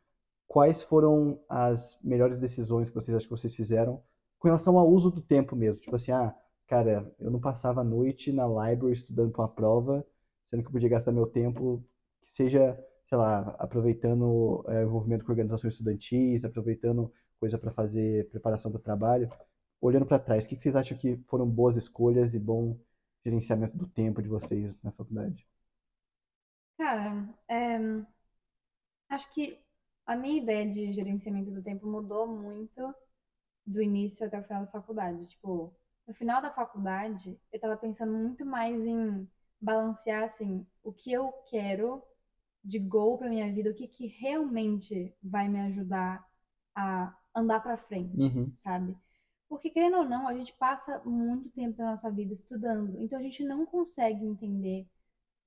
quais foram as melhores decisões que vocês acham que vocês fizeram com relação ao uso do tempo mesmo? Tipo assim, ah, cara, eu não passava a noite na library estudando para uma prova, sendo que eu podia gastar meu tempo, que seja, sei lá, aproveitando é, envolvimento com organizações estudantis, aproveitando coisa para fazer preparação para o trabalho. Olhando para trás, o que vocês acham que foram boas escolhas e bom gerenciamento do tempo de vocês na faculdade? Cara, é, acho que a minha ideia de gerenciamento do tempo mudou muito do início até o final da faculdade. Tipo, no final da faculdade, eu tava pensando muito mais em balancear, assim, o que eu quero de goal pra minha vida, o que que realmente vai me ajudar a andar pra frente, Uhum. sabe? Porque, querendo ou não, a gente passa muito tempo da nossa vida estudando, então a gente não consegue entender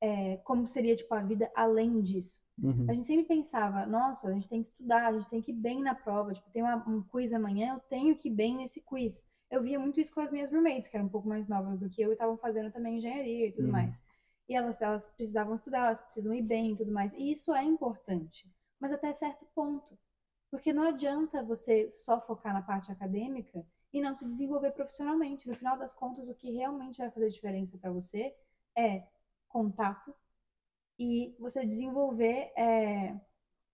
é, como seria, tipo, a vida além disso. Uhum. A gente sempre pensava, nossa, a gente tem que estudar, a gente tem que ir bem na prova, tipo, tem uma- um quiz amanhã, eu tenho que ir bem nesse quiz. Eu via muito isso com as minhas roommates, que eram um pouco mais novas do que eu e estavam fazendo também engenharia e tudo Uhum. mais. E elas, elas precisavam estudar, elas precisam ir bem e tudo mais. E isso é importante, mas até certo ponto. Porque não adianta você só focar na parte acadêmica e não se desenvolver profissionalmente. No final das contas, o que realmente vai fazer diferença para você é contato e você desenvolver é,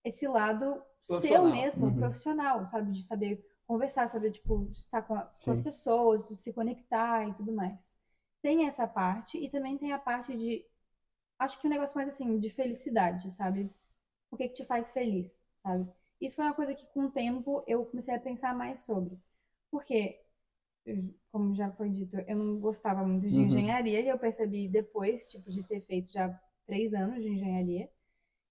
esse lado seu mesmo, Uhum. profissional, sabe? De saber conversar, saber, tipo, estar com, a- com as pessoas, se conectar e tudo mais. Tem essa parte e também tem a parte de, acho que um negócio mais assim, de felicidade, sabe? O que que te faz feliz, sabe? Isso foi uma coisa que com o tempo eu comecei a pensar mais sobre. Porque, como já foi dito, eu não gostava muito de Uhum. engenharia e eu percebi depois, tipo, de ter feito já três anos de engenharia.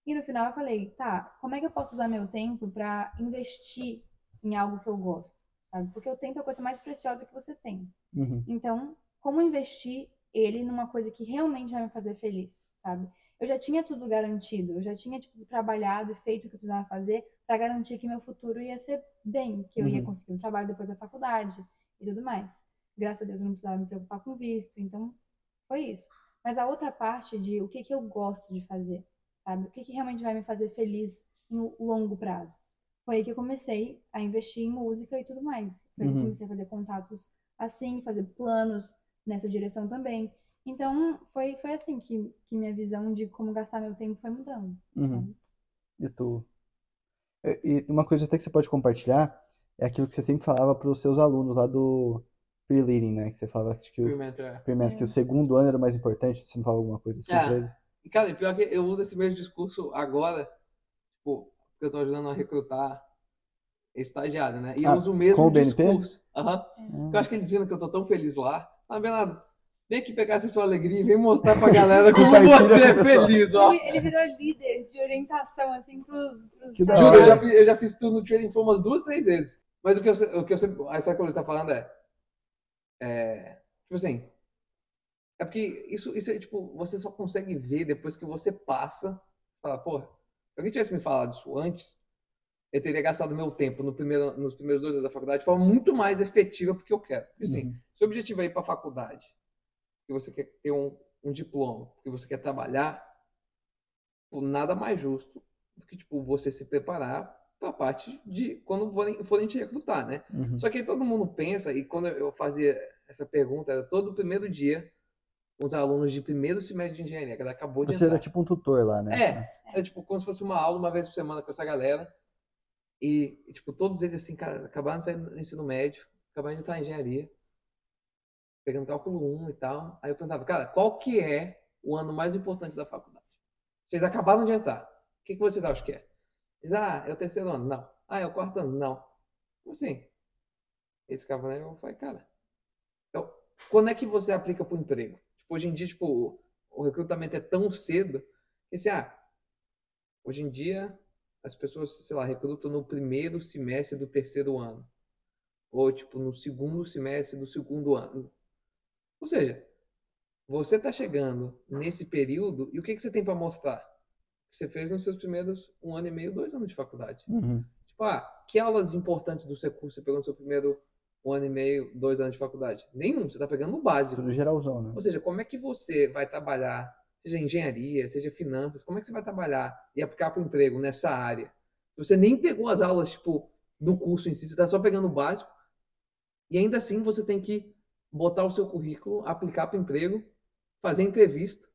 E no final eu falei, tá, como é que eu posso usar meu tempo para investir em algo que eu gosto, sabe? Porque o tempo é a coisa mais preciosa que você tem. Uhum. Então, como investir ele numa coisa que realmente vai me fazer feliz, sabe? Eu já tinha tudo garantido, eu já tinha tipo trabalhado e feito o que eu precisava fazer para garantir que meu futuro ia ser bem, que eu ia Uhum. conseguir um trabalho depois da faculdade e tudo mais. Graças a Deus eu não precisava me preocupar com visto, então foi isso. Mas a outra parte de o que que eu gosto de fazer, sabe? O que que realmente vai me fazer feliz no longo prazo. Foi aí que eu comecei a investir em música e tudo mais. Foi aí que eu Uhum. comecei a fazer contatos assim, fazer planos nessa direção também. Então, foi, foi assim que, que minha visão de como gastar meu tempo foi mudando, Uhum. E tu? E e uma coisa até que você pode compartilhar é aquilo que você sempre falava para os seus alunos lá do pre-leading, né? Que você falava que, o, Experimento, é. primeiro, que É. o segundo ano era o mais importante, você não falava alguma coisa assim É. pra eles? Cara, e pior que eu uso esse mesmo discurso agora, tipo, porque eu tô ajudando a recrutar estagiário, né? E eu Ah, uso o mesmo com o BNP? discurso. Aham. Ah, Eu acho que eles viram que eu tô tão feliz lá. Ah, Bernardo, vem aqui pegar essa sua alegria e vem mostrar pra galera como você é o feliz, ó. Ele, ele virou líder de orientação, assim, pros, pros Juro, eu já, fiz, eu já fiz tudo no Trading Flow umas duas, três vezes. Mas o que eu, se- o que eu sempre. A história que eu está falando é. é, Tipo assim. É porque isso, isso é tipo. Você só consegue ver depois que você passa. Fala, porra, se alguém tivesse me falado isso antes, eu teria gastado meu tempo no primeiro, nos primeiros dois anos da faculdade de forma muito mais efetiva porque eu quero. Porque assim, Uhum. se o objetivo é ir para a faculdade, que você quer ter um, um diploma, que você quer trabalhar, pô, nada mais justo do que tipo, você se preparar para a parte de quando forem, forem te recrutar, né? Uhum. Só que aí todo mundo pensa, e quando eu fazia essa pergunta, era todo primeiro dia, os alunos de primeiro semestre de engenharia, que ela acabou de Você entrar. era tipo um tutor lá, né? É, é tipo como se fosse uma aula uma vez por semana com essa galera. E, e, tipo, todos eles, assim, cara, acabaram de sair do ensino médio, acabaram de entrar em engenharia, pegando cálculo 1 e tal. Aí eu perguntava, cara, qual que é o ano mais importante da faculdade? Vocês acabaram de entrar. O que, que vocês acham que é? Eles, ah, é o terceiro ano. Não. Ah, é o quarto ano. Não. Como assim? Eles ficavam lá e eu falei, cara, eu, quando é que você aplica para o emprego? Tipo, hoje em dia, tipo, o, recrutamento é tão cedo que assim, ah, hoje em dia as pessoas, sei lá, recrutam no primeiro semestre do terceiro ano. Ou, tipo, no segundo semestre do segundo ano. Ou seja, você está chegando nesse período e o que, que você tem para mostrar? Você fez nos seus primeiros um ano e meio, dois anos de faculdade. Uhum. Tipo, ah, que aulas importantes do seu curso você pegou no seu primeiro um ano e meio, dois anos de faculdade? Nenhum, você está pegando o básico. Tudo geralzão, né? Ou seja, como é que você vai trabalhar, seja engenharia, seja finanças, como é que você vai trabalhar e aplicar para o emprego nessa área? Você nem pegou as aulas, tipo, do curso em si, você está só pegando o básico, e ainda assim você tem que botar o seu currículo, aplicar para o emprego, fazer entrevista,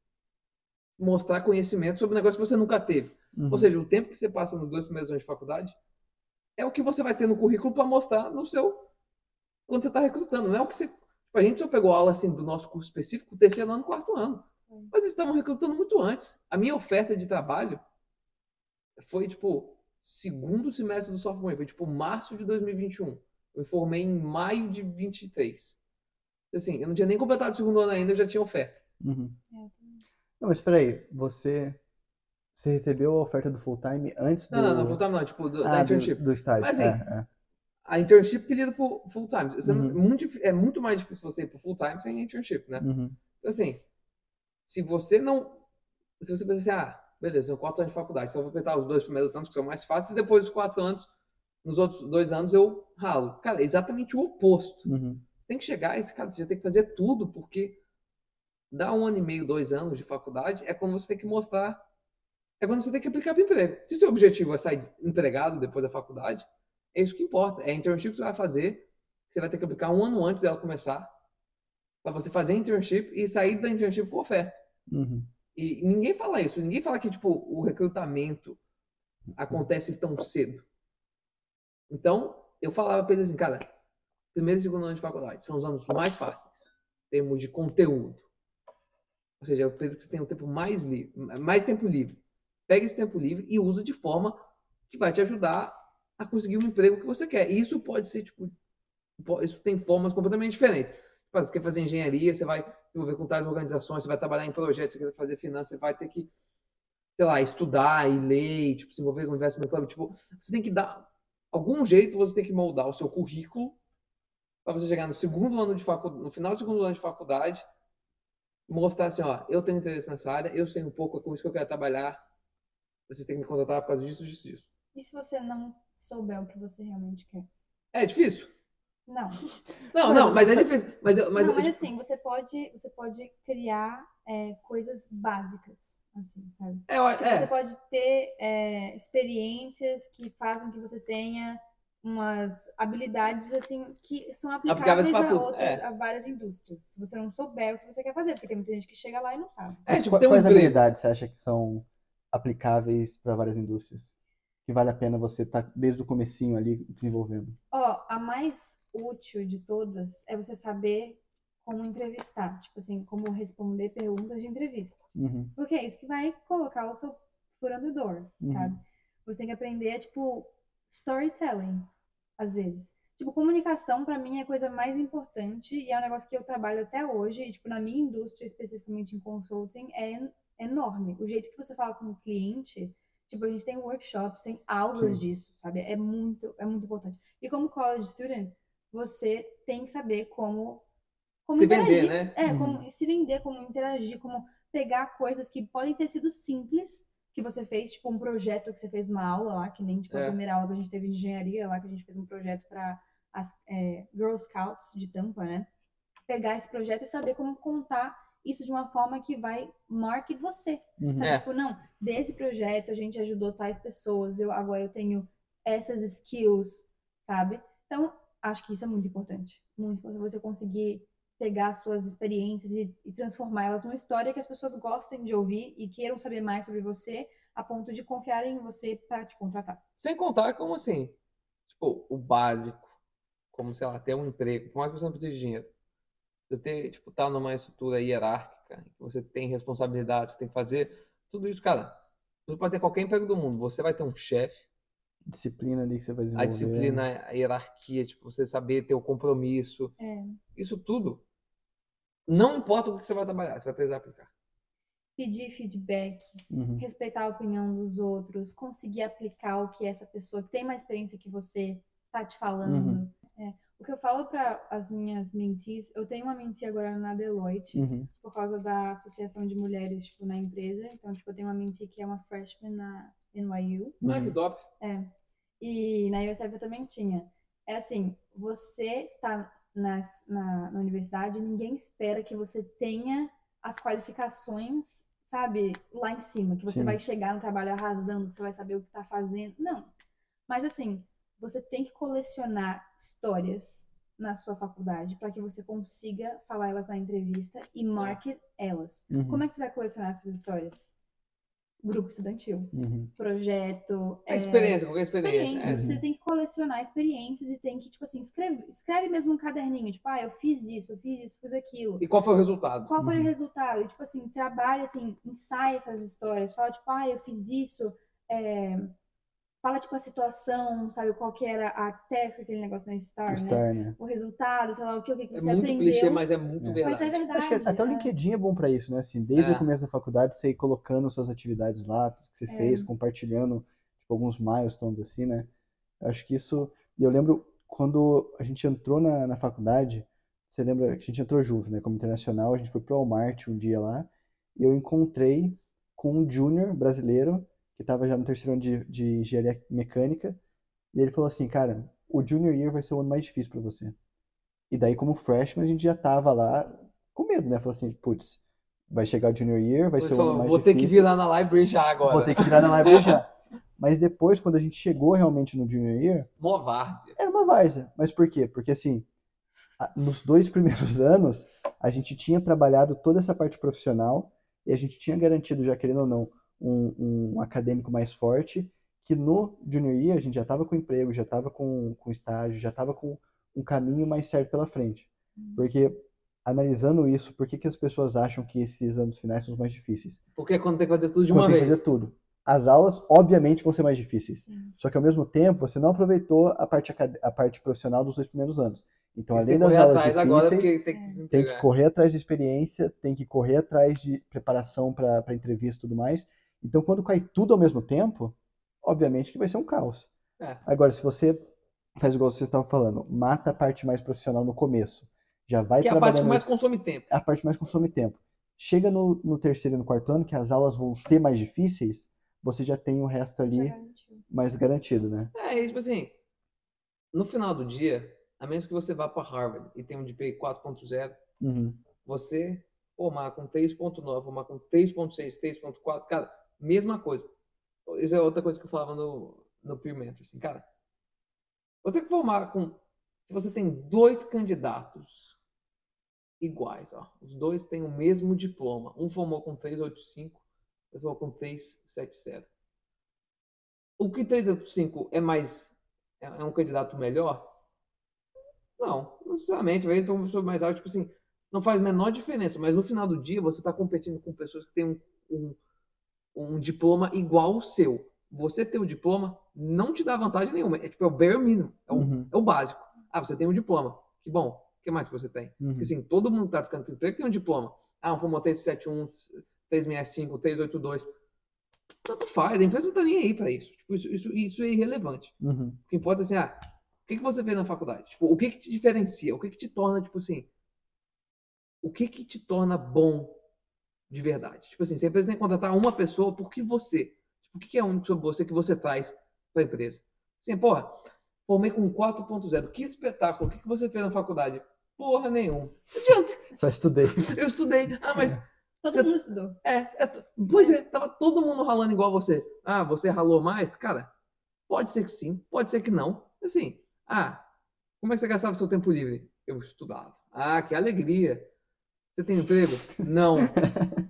mostrar conhecimento sobre um negócio que você nunca teve. Uhum. Ou seja, o tempo que você passa nos dois primeiros anos de faculdade é o que você vai ter no currículo para mostrar no seu. quando você está recrutando. Não é o que você. Tipo, a gente só pegou aula assim, do nosso curso específico, terceiro ano, quarto ano. Mas eles estavam recrutando muito antes. A minha oferta de trabalho foi, tipo, segundo semestre do sophomore, foi tipo março de 2021. Eu me formei em maio de 23. Assim, eu não tinha nem completado o segundo ano ainda, eu já tinha oferta. Uhum. É, eu. Não, mas espera aí, você, você recebeu a oferta do full time antes do... Não, não, não, full time não, tipo, do, Ah, da do- internship. Do, estágio, Mas, assim, é, é. A internship que lida por full time. Não- Uhum. muito, é muito mais difícil você ir pro full time sem internship, né? Uhum. Então, assim, se você não. Se você pensa assim, ah, beleza, são quatro anos de faculdade, só vou apertar os dois primeiros anos que são mais fáceis, e depois dos quatro anos, nos outros dois anos eu ralo. Cara, é exatamente o oposto. Uhum. Tem que chegar e, cara, você já tem que fazer tudo, porque dá um ano e meio, dois anos de faculdade, é quando você tem que mostrar. É quando você tem que aplicar para emprego. Se seu objetivo é sair empregado depois da faculdade, é isso que importa. É a internship que você vai fazer, você vai ter que aplicar um ano antes dela começar, para você fazer a internship e sair da internship com oferta. Uhum. E ninguém fala isso. Ninguém fala que, tipo, o recrutamento acontece tão cedo. Então, eu falava pra eles assim, cara, primeiro e segundo ano de faculdade são os anos mais fáceis, em termos de conteúdo. Ou seja, é o período que você tem um tempo mais livre, mais tempo livre. Pega esse tempo livre e usa de forma que vai te ajudar a conseguir um emprego que você quer. E isso pode ser, tipo, po- isso tem formas completamente diferentes. Tipo, Você quer fazer engenharia, você vai se envolver com tais organizações, você vai trabalhar em projetos, você quer fazer finanças, você vai ter que, sei lá, estudar e ler, tipo, se envolver com investment club. Tipo, você tem que dar, algum jeito você tem que moldar o seu currículo para você chegar no segundo ano de faculdade, no final do segundo ano de faculdade, mostrar assim, ó, eu tenho interesse nessa área, eu sei um pouco, é com isso que eu quero trabalhar, você tem que me contratar por causa disso, disso, disso. E se você não souber o que você realmente quer? É difícil? Não. Não, não, mas é difícil. Mas, eu- mas, não, mas assim, você pode, você pode criar é, coisas básicas, assim, sabe? é, Tipo, é. Você pode ter é, experiências que façam que você tenha umas habilidades assim que são Aplicáveis a, outras, é. a várias indústrias. Se você não souber o que você quer fazer, porque tem muita gente que chega lá e não sabe. É, Mas tipo, um quais emprego. habilidades você acha que são aplicáveis para várias indústrias? Que vale a pena você estar desde o comecinho ali desenvolvendo? Ó, a mais útil de todas é você saber como entrevistar, tipo assim, como responder perguntas de entrevista. Uhum. Porque é isso que vai colocar o seu furando dor, Uhum. sabe? Você tem que aprender, tipo, storytelling, às vezes. Tipo, comunicação pra mim é a coisa mais importante e é um negócio que eu trabalho até hoje. E, tipo, na minha indústria, especificamente em consulting, é en- enorme. O jeito que você fala com o cliente, tipo, a gente tem workshops, tem aulas Sim. disso, sabe? É muito, é muito importante. E como college student, você tem que saber como, como Se vender, interagir. né? É, Uhum. como se vender, como interagir, como pegar coisas que podem ter sido simples que você fez, tipo um projeto que você fez numa aula lá, que nem tipo a É. primeira aula que a gente teve de engenharia lá, que a gente fez um projeto para as é, Girl Scouts de Tampa, né? Pegar esse projeto e saber como contar isso de uma forma que vai marque você. Uhum. Sabe? É. Tipo, não, desse projeto a gente ajudou tais pessoas, eu agora eu tenho essas skills, sabe? Então, acho que isso é muito importante. Muito importante você conseguir pegar suas experiências e, e transformá-las numa história que as pessoas gostem de ouvir e queiram saber mais sobre você, a ponto de confiarem em você para te contratar. Sem contar como assim, tipo, o básico, como, sei lá, ter um emprego, por mais que você não precise de dinheiro. Você ter, tipo, tá numa estrutura hierárquica, que você tem responsabilidade, você tem que fazer tudo isso, cara. Você pode ter qualquer emprego do mundo, você vai ter um chefe, Disciplina ali que você vai desenvolver. a disciplina, a hierarquia, tipo, você saber ter o compromisso, É, isso tudo. Não importa o que você vai trabalhar, você vai precisar aplicar. pedir feedback, Uhum. respeitar a opinião dos outros, conseguir aplicar o que essa pessoa que tem mais experiência que você tá te falando. Uhum. É. O que eu falo para as minhas mentees, eu tenho uma mentee agora na Deloitte, Uhum. por causa da associação de mulheres tipo, na empresa. Então, tipo, eu tenho uma mentee que é uma freshman na NYU. Ah, que Uhum. top. E na USF eu também tinha. É assim, você tá nas- na, na universidade, ninguém espera que você tenha as qualificações, sabe, lá em cima, que você Sim. vai chegar no trabalho arrasando, que você vai saber o que tá fazendo. Não. Mas assim, você tem que colecionar histórias na sua faculdade para que você consiga falar elas na entrevista e marque elas. Uhum. Como é que você vai colecionar essas histórias? Grupo estudantil, Uhum. projeto, É é, experiência, qualquer experiência. experiências. É. Você tem que colecionar experiências e tem que, tipo assim, escreve, escreve mesmo um caderninho, tipo, ah, eu fiz isso, eu fiz isso, fiz aquilo. E qual foi o resultado? Qual foi Uhum. o resultado? E, tipo assim, trabalha, assim, ensaia essas histórias. Fala, tipo, ah, eu fiz isso. é, Fala, tipo, a situação, sabe? Qual que era a task, aquele negócio na Star, né? Star, né? O resultado, sei lá, o que, o que que É você muito aprendeu. clichê, mas é muito É. verdade. Mas é verdade. Acho que até o é. LinkedIn é bom pra isso, né? Assim, desde É. o começo da faculdade, você ir colocando suas atividades lá, tudo que você É. fez, compartilhando tipo, alguns milestones, assim, né? Acho que isso. e Eu lembro quando a gente entrou na, na faculdade, você lembra que a gente entrou junto, né? Como internacional, a gente foi pro Walmart um dia lá, e eu encontrei com um júnior brasileiro que estava já no terceiro ano de, de engenharia mecânica, e ele falou assim, cara, o junior year vai ser o ano mais difícil pra você. E daí, como freshman, a gente já tava lá com medo, né? Falou assim, putz, vai chegar o junior year, vai ser o ano mais vou ter que difícil. virar na library já agora. Vou ter que virar na library já. Mas depois, quando a gente chegou realmente no junior year, Mó várzea. era uma várzea. Mas por quê? Porque assim, nos dois primeiros anos, a gente tinha trabalhado toda essa parte profissional e a gente tinha garantido, já querendo ou não, um, um acadêmico mais forte, que no junior year a gente já estava com emprego, já estava com, com estágio, já estava com um caminho mais certo pela frente. Porque, analisando isso, por que, que as pessoas acham que esses anos finais são os mais difíceis? Porque é quando tem que fazer tudo de Quando uma tem que vez. fazer tudo. As aulas, obviamente, vão ser mais difíceis. Sim. Só que ao mesmo tempo, você não aproveitou a parte, a parte profissional dos dois primeiros anos. Então, Você além das aulas difíceis, tem que tem que correr atrás de experiência, tem que correr atrás de preparação para entrevista e tudo mais. Então, quando cai tudo ao mesmo tempo, obviamente que vai ser um caos. É. Agora, se você faz igual vocês estavam falando, mata a parte mais profissional no começo, já vai Que é a parte que trabalhando mais consome tempo. a parte mais consome tempo. Chega no, no terceiro e no quarto ano, que as aulas vão ser mais difíceis, você já tem o resto ali garantiu. mais garantido, né? É, e, tipo assim, no final do dia, a menos que você vá para Harvard e tenha um DPI 4.0, Uhum. você formar com 3.9, formar com 3.6, 3.4, cara, mesma coisa. Isso é outra coisa que eu falava no, no Peer Mentor, assim, cara, você que formar com, se você tem dois candidatos iguais, ó, os dois têm o mesmo diploma, um formou com 385, outro formou com 370. O que 385 é mais, é é um candidato melhor? Não, não necessariamente, vai ter uma pessoa mais alta, tipo assim, não faz a menor diferença, mas no final do dia você está competindo com pessoas que têm um, um, um diploma igual ao seu. Você ter o diploma não te dá vantagem nenhuma. É tipo, é o bare minimum, é o, Uhum. é o básico. Ah, você tem um diploma. Que bom. O que mais que você tem? Uhum. Porque assim, todo mundo que tá ficando com emprego tem um diploma. Ah, um formou 371, 365, 382. Tanto faz, a empresa não tá nem aí para isso. Tipo, isso, isso. Isso é irrelevante. Uhum. O que importa é assim, ah, o que, que você fez na faculdade? Tipo, o que, que te diferencia? O que, que te torna, tipo assim, o que, que te torna bom de verdade? Tipo assim, se a empresa tem que contratar uma pessoa, por que você? Tipo, o que, é único sobre você que você traz para a empresa? Assim, porra, formei com 4.0, que espetáculo, o que, que você fez na faculdade? Porra nenhuma. Não adianta, Só estudei. eu estudei. Ah, mas Todo Você- mundo estudou. é, é t- pois é, tava todo mundo ralando igual você. Ah, você ralou mais? Cara, pode ser que sim, pode ser que não. Assim, ah, como é que você gastava seu tempo livre? Eu estudava. Ah, que alegria. Você tem emprego? Não.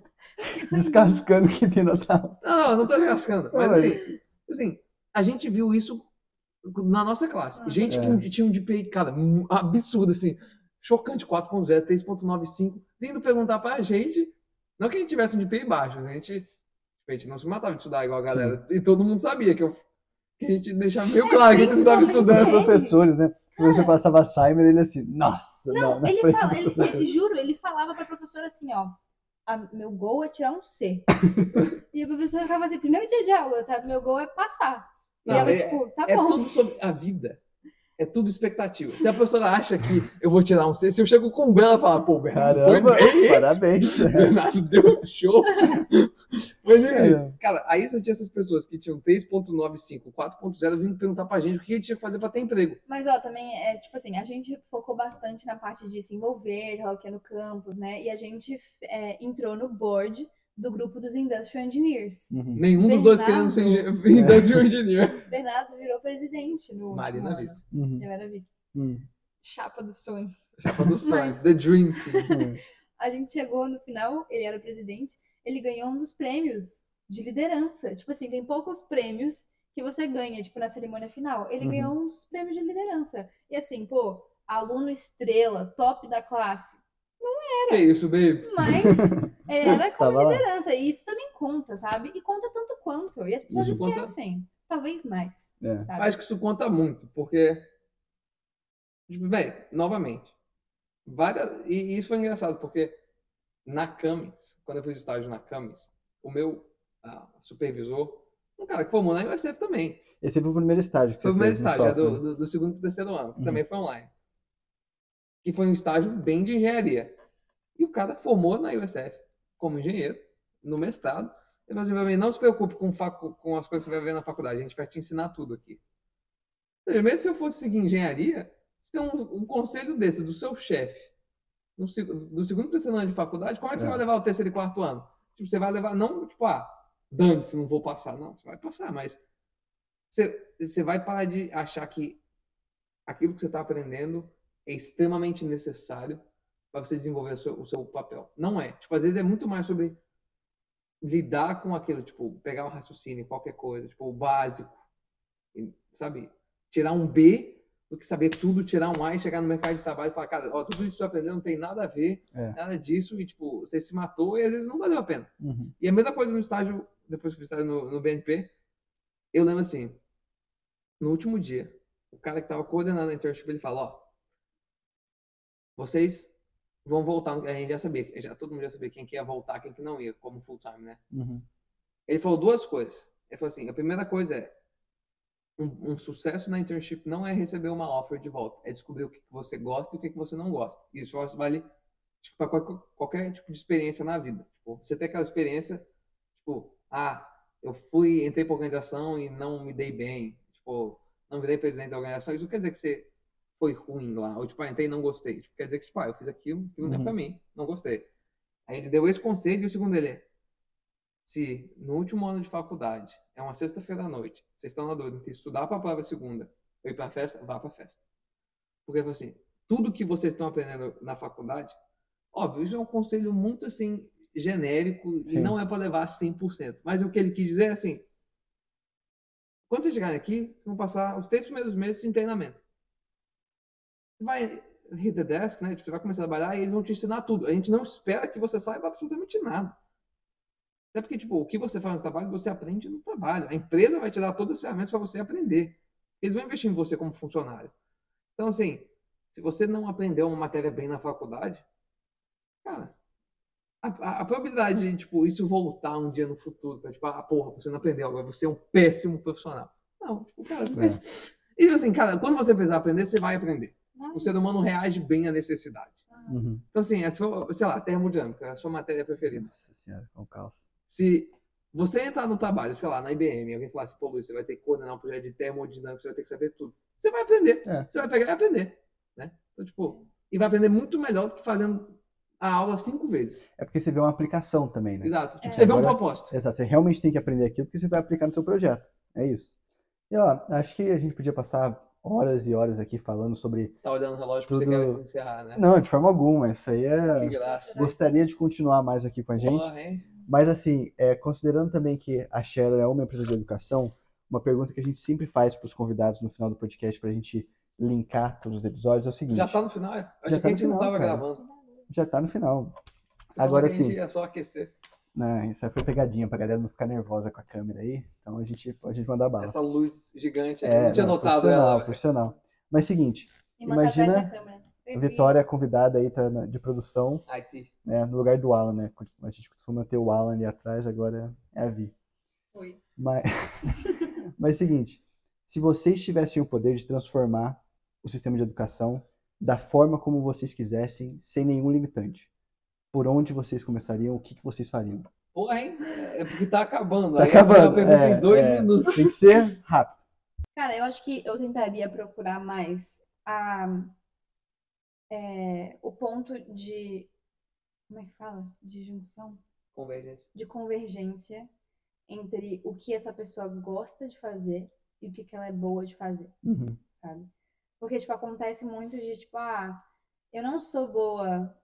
Descascando que tem Natal. Não, não, não tô descascando. Mas assim, assim, a gente viu isso na nossa classe. Ah. Gente É. que tinha um DPI, cara, um absurdo, assim, chocante, 4.0, 3.95, vindo perguntar pra gente, não que a gente tivesse um DPI baixo, mas a gente, a gente não se matava de estudar igual a galera. E todo mundo sabia que, eu, que a gente deixava meio claro que a gente estava estudando. ele. professores, né? O professor passava Simon ele assim, nossa, Não, não, ele fala, ele, professor. juro, ele falava pra professora assim, ó. "A- meu gol é tirar um C. e a professora ficava assim, primeiro dia de aula, tá? Meu gol é passar. E Não, ela, é- tipo, tá É bom. tudo sobre a vida. É tudo expectativa. Se a professora acha que eu vou tirar um C, se eu chego com o Bela e falar, pô, o Bernardo Caramba, foi bem, parabéns. O Bernardo deu um show. Mas enfim, É. cara, aí você tinha essas pessoas que tinham 3.95, 4.0 vindo perguntar pra gente o que a gente tinha que fazer pra ter emprego. Mas, ó, também é, tipo assim, a gente focou bastante na parte de se envolver, o que, no campus, né? E a gente é, entrou no board do grupo dos Industrial Engineers. Uhum. Nenhum dos dois querendo ser engen- industrial engineer. Bernardo virou presidente no Marina. Vice. Uhum. Eu era vice. Uhum. Chapa dos sonhos. Chapa dos sonhos. The Dream Team. Uhum. A gente chegou no final, ele era o presidente, ele ganhou um dos prêmios de liderança. Tipo assim, tem poucos prêmios que você ganha, tipo, na cerimônia final. Ele Uhum. ganhou um dos prêmios de liderança. E assim, pô, aluno estrela, top da classe. Que isso, baby? Mas era como Tava lá. liderança. E isso também conta, sabe? E conta tanto quanto. E as pessoas Isso conta. esquecem. Talvez mais. É. Sabe? Acho que isso conta muito, porque. Tipo, velho, novamente. Várias, e isso foi engraçado, porque na Camis, quando eu fiz estágio na Camis, o meu ah, supervisor, um cara que formou na USF também. Esse foi o primeiro estágio que Foi o você primeiro fez no estágio, é do, do, do segundo pro terceiro ano, que Uhum. também foi online. Que foi um estágio bem de engenharia. E o cara formou na USF como engenheiro, no mestrado. Ele falou assim pra mim, não se preocupe com, facu- com as coisas que você vai ver na faculdade, a gente vai te ensinar tudo aqui. Ou seja, mesmo se eu fosse seguir engenharia, se tem um, um conselho desse do seu chefe, no do segundo terceiro ano de faculdade, como é que você É. vai levar o terceiro e quarto ano? Tipo, você vai levar, não, tipo, ah, dane-se, não vou passar. Não, você vai passar, mas você, você vai parar de achar que aquilo que você está aprendendo é extremamente necessário para você desenvolver o seu, o seu papel. Não é. Tipo, às vezes é muito mais sobre lidar com aquilo, tipo, pegar um raciocínio, qualquer coisa, tipo, o básico, sabe? Tirar um B do que saber tudo, tirar um A e chegar no mercado de trabalho e falar, cara, ó, tudo isso que você aprendeu não tem nada a ver, É. nada disso, e, tipo, você se matou e às vezes não valeu a pena. Uhum. E a mesma coisa no estágio, depois que eu fiz estágio no, no BNP, eu lembro assim, no último dia, o cara que estava coordenando a internship, ele fala, ó, vocês vão voltar, a gente já sabia, já, todo mundo já sabia quem que ia voltar, quem que não ia, como full time, né? Uhum. Ele falou duas coisas. Ele falou assim, a primeira coisa é, um, um sucesso na internship não é receber uma offer de volta, é descobrir o que, que você gosta e o que, que você não gosta. Isso eu acho que vale para qualquer, qualquer tipo de experiência na vida. Tipo, você ter aquela experiência, tipo, ah, eu fui, entrei para organização e não me dei bem, tipo, não virei presidente da organização, isso não quer dizer que você foi ruim lá, ou tipo, ah, entrei e não gostei. Tipo, quer dizer que, tipo, ah, eu fiz aquilo, aquilo não é Uhum. pra mim, não gostei. Aí ele deu esse conselho e o segundo dele é, se no último ano de faculdade, é uma sexta-feira à noite, vocês estão na dúvida entre estudar para a prova segunda ou ir para a festa, vá para a festa. Porque, assim, tudo que vocês estão aprendendo na faculdade, óbvio, isso é um conselho muito, assim, genérico e Sim. não é para levar 100%. Mas o que ele quis dizer é assim, quando vocês chegarem aqui, vocês vão passar os três primeiros meses em treinamento. Vai hit the desk, né? Tipo, você vai começar a trabalhar e eles vão te ensinar tudo. A gente não espera que você saiba absolutamente nada. Até porque, tipo, o que você faz no trabalho, você aprende no trabalho. A empresa vai te dar todas as ferramentas para você aprender. Eles vão investir em você como funcionário. Então, assim, se você não aprendeu uma matéria bem na faculdade, cara, a, a- a probabilidade de, tipo, isso voltar um dia no futuro, pra, tipo, ah, porra, você não aprendeu, agora você é um péssimo profissional. Não, tipo, cara, É. e assim, cara, quando você precisar aprender, você vai aprender. Não. O ser humano reage bem à necessidade. Uhum. Então, assim, é, sua- sei lá, termodinâmica, é a sua matéria preferida. Nossa senhora, é um caos. Se você entrar no trabalho, sei lá, na IBM, alguém falar assim, pô, Luiz, você vai ter que coordenar um projeto de termodinâmica, você vai ter que saber tudo. Você vai aprender. É. Você vai pegar e aprender. Né? Então, tipo, e vai aprender muito melhor do que fazendo a aula cinco vezes. É porque você vê uma aplicação também, né? Exato. Tipo, É. você vê um propósito. Exato, você realmente tem que aprender aquilo porque você vai aplicar no seu projeto. É isso. E ó, acho que a gente podia passar horas e horas aqui falando sobre. Tá olhando o relógio pra você Tudo- quer encerrar, né? Não, de forma alguma. Isso aí Que é. graça. Gostaria de continuar mais aqui com a gente. Porra, hein? Mas assim, é, considerando também que a Share é uma empresa de educação, uma pergunta que a gente sempre faz para os convidados no final do podcast para a gente linkar todos os episódios é o seguinte. Já tá no final? é? Achei tá que a no gente não final, tava cara. gravando. Já tá no final. Você Agora que a sim. ia só aquecer. Né, isso aí foi pegadinha pra galera não ficar nervosa com a câmera aí. Então a gente pode mandar bala. Essa luz gigante. É, não tinha não, notado profissional, ela. profissional. Mas seguinte, E mandar Imagina atrás da câmera. a Vitória convidada aí tá na- de produção, IT. né, no lugar do Alan, né? A gente costuma ter o Alan ali atrás, agora é a Vi. Foi. Mas, mas seguinte, se vocês tivessem o poder de transformar o sistema de educação da forma como vocês quisessem, sem nenhum limitante, por onde vocês começariam? O que, que vocês fariam? Porra, hein? É porque tá acabando. Tá Aí acabando. pergunta é, em dois é. minutos. Tem que ser rápido. Cara, eu acho que eu tentaria procurar mais a, é, o ponto de. Como é que fala? De junção? Convergência. De convergência entre o que essa pessoa gosta de fazer e o que, que ela é boa de fazer, Uhum. sabe? Porque, tipo, acontece muito de, tipo, ah, eu não sou boa.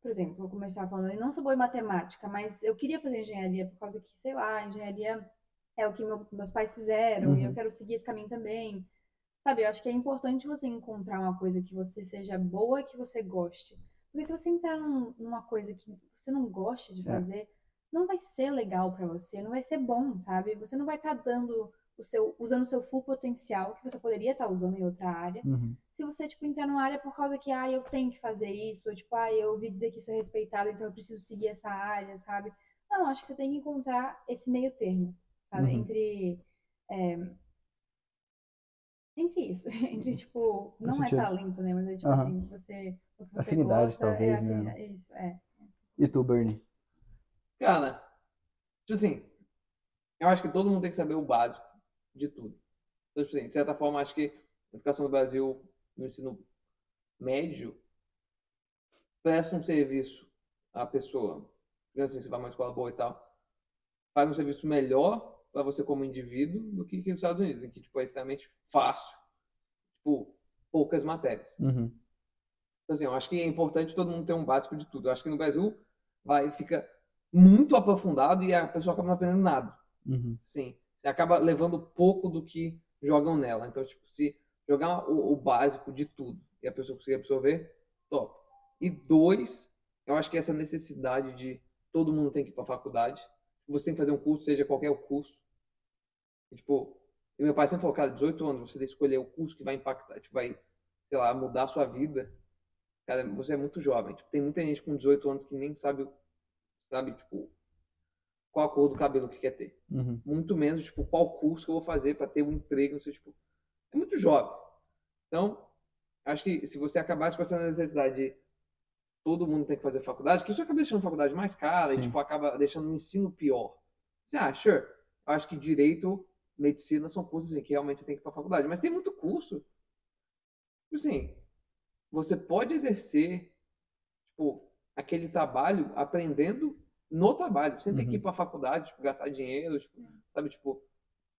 Por exemplo, como eu estava falando, eu não sou boa em matemática, mas eu queria fazer engenharia por causa que, sei lá, engenharia é o que meu- meus pais fizeram e eu Uhum. quero seguir esse caminho também. Sabe, eu acho que é importante você encontrar uma coisa que você seja boa e que você goste. Porque se você entrar num- numa coisa que você não gosta de É. fazer, não vai ser legal pra você, não vai ser bom, sabe? Você não vai estar dando o seu, usando o seu full potencial que você poderia estar usando em outra área. Uhum. Se você, tipo, entrar numa área por causa que, ah, eu tenho que fazer isso, ou tipo, ah, eu ouvi dizer que isso é respeitado, então eu preciso seguir essa área, sabe? Não, acho que você tem que encontrar esse meio termo, sabe? Uhum. Entre. é, Entre isso. Entre, tipo, não é talento, né? Mas é tipo Aham. assim, você. O que você Afinidade, gosta talvez, é né? afinidade. Isso, é. E tu, Bernie? Cara, tipo assim, eu acho que todo mundo tem que saber o básico de tudo. Então, tipo assim, de certa forma, acho que a educação no Brasil, no ensino médio, presta um serviço à pessoa. Então, assim, você vai uma escola boa e tal, faz um serviço melhor para você como indivíduo do que nos Estados Unidos, em que tipo, é extremamente fácil. Tipo, poucas matérias. Uhum. Então, assim, eu acho que é importante todo mundo ter um básico de tudo. Eu acho que no Brasil vai fica muito aprofundado e a pessoa acaba não aprendendo nada. Uhum. Sim, você acaba levando pouco do que jogam nela. Então, tipo, se jogar o, o básico de tudo e a pessoa conseguir absorver, top. E dois, eu acho que essa necessidade de todo mundo tem que ir para faculdade. Você tem que fazer um curso, seja qualquer curso. E, tipo, e meu pai sempre falou, cara, 18 anos, você tem que escolher o curso que vai impactar, tipo, vai, sei lá, mudar a sua vida. Cara, você é muito jovem. Tipo, tem muita gente com 18 anos que nem sabe, sabe, tipo, qual a cor do cabelo que quer ter Uhum. muito menos, tipo, qual curso que eu vou fazer para ter um emprego, não sei, tipo, é muito jovem. Então, acho que se você acabasse com essa necessidade de todo mundo tem que fazer faculdade, que isso acaba deixando a faculdade mais cara Sim. e, tipo, acaba deixando o ensino pior. Você, ah, sure, eu acho que direito, medicina são cursos em que realmente você tem que ir pra faculdade, mas tem muito curso. Tipo assim, você pode exercer, tipo, aquele trabalho aprendendo no trabalho, sem ter que ir Uhum. pra faculdade, tipo, gastar dinheiro, tipo, sabe, tipo,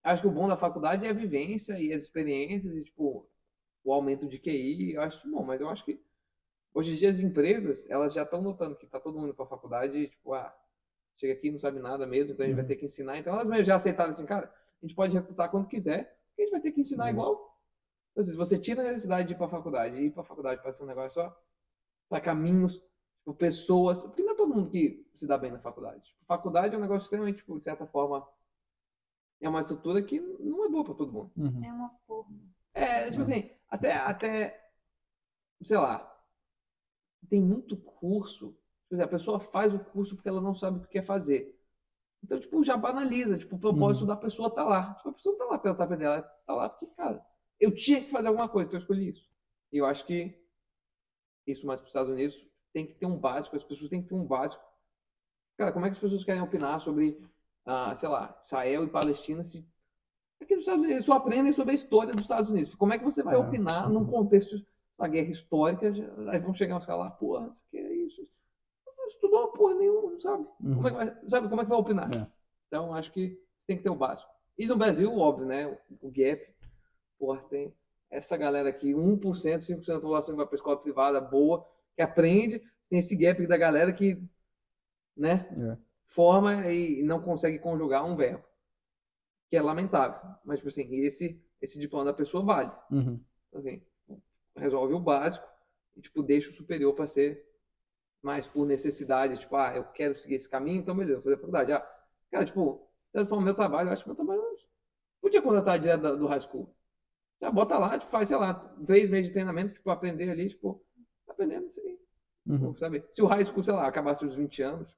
acho que o bom da faculdade é a vivência e as experiências e, tipo, o aumento de QI, eu acho bom, mas eu acho que hoje em dia as empresas, elas já estão notando que tá todo mundo indo pra faculdade e, tipo, ah, chega aqui e não sabe nada mesmo, então a gente vai Uhum. ter que ensinar. Então elas mesmo já aceitaram assim, cara, a gente pode recrutar quando quiser, a gente vai ter que ensinar Uhum. igual. Então, se você tira a necessidade de ir pra faculdade e ir pra faculdade para ser um negócio só para caminhos, tipo, pessoas, porque não é todo mundo que se dá bem na faculdade. Tipo, faculdade é um negócio extremamente, tipo, de certa forma, é uma estrutura que não é boa para todo mundo. Uhum. É uma forma. É, tipo assim, até, até, sei lá, tem muito curso, tipo assim, a pessoa faz o curso porque ela não sabe o que quer fazer. Então, tipo, já banaliza, tipo, o propósito Uhum. da pessoa tá lá. Tipo, a pessoa não tá lá pela tapa dela, ela tá lá porque, cara, eu tinha que fazer alguma coisa, então eu escolhi isso. E eu acho que isso mais para os Estados Unidos tem que ter um básico, as pessoas têm que ter um básico. Cara, como é que as pessoas querem opinar sobre, ah, sei lá, Israel e Palestina se aqui nos Estados Unidos só aprendem sobre a história dos Estados Unidos. Como é que você vai É. opinar num contexto da guerra histórica? Aí vão chegar uns caras lá, porra, que é isso? Não estudou porra nenhuma, não sabe? Uhum. Como é que vai, sabe como é que vai opinar? É. Então, acho que tem que ter o básico. E no Brasil, óbvio, né? O, o gap, porra, tem essa galera aqui, 1%, 5% da população que vai para escola privada boa, que aprende, tem esse gap da galera que, né, É. forma e não consegue conjugar um verbo. Que é lamentável. Mas, tipo assim, esse, esse diploma da pessoa vale. Uhum. Assim, resolve o básico e, tipo, deixa o superior para ser mais por necessidade. Tipo, ah, eu quero seguir esse caminho, então beleza, vou fazer a faculdade. Ah, cara, tipo, se for o meu trabalho, eu acho que meu trabalho não podia contratar direto do high school. Já bota lá, tipo, faz, sei lá, três meses de treinamento, tipo, aprender ali, tipo, aprendendo isso aí. Uhum. Sabe? Se o high school, sei lá, acabasse os 20 anos,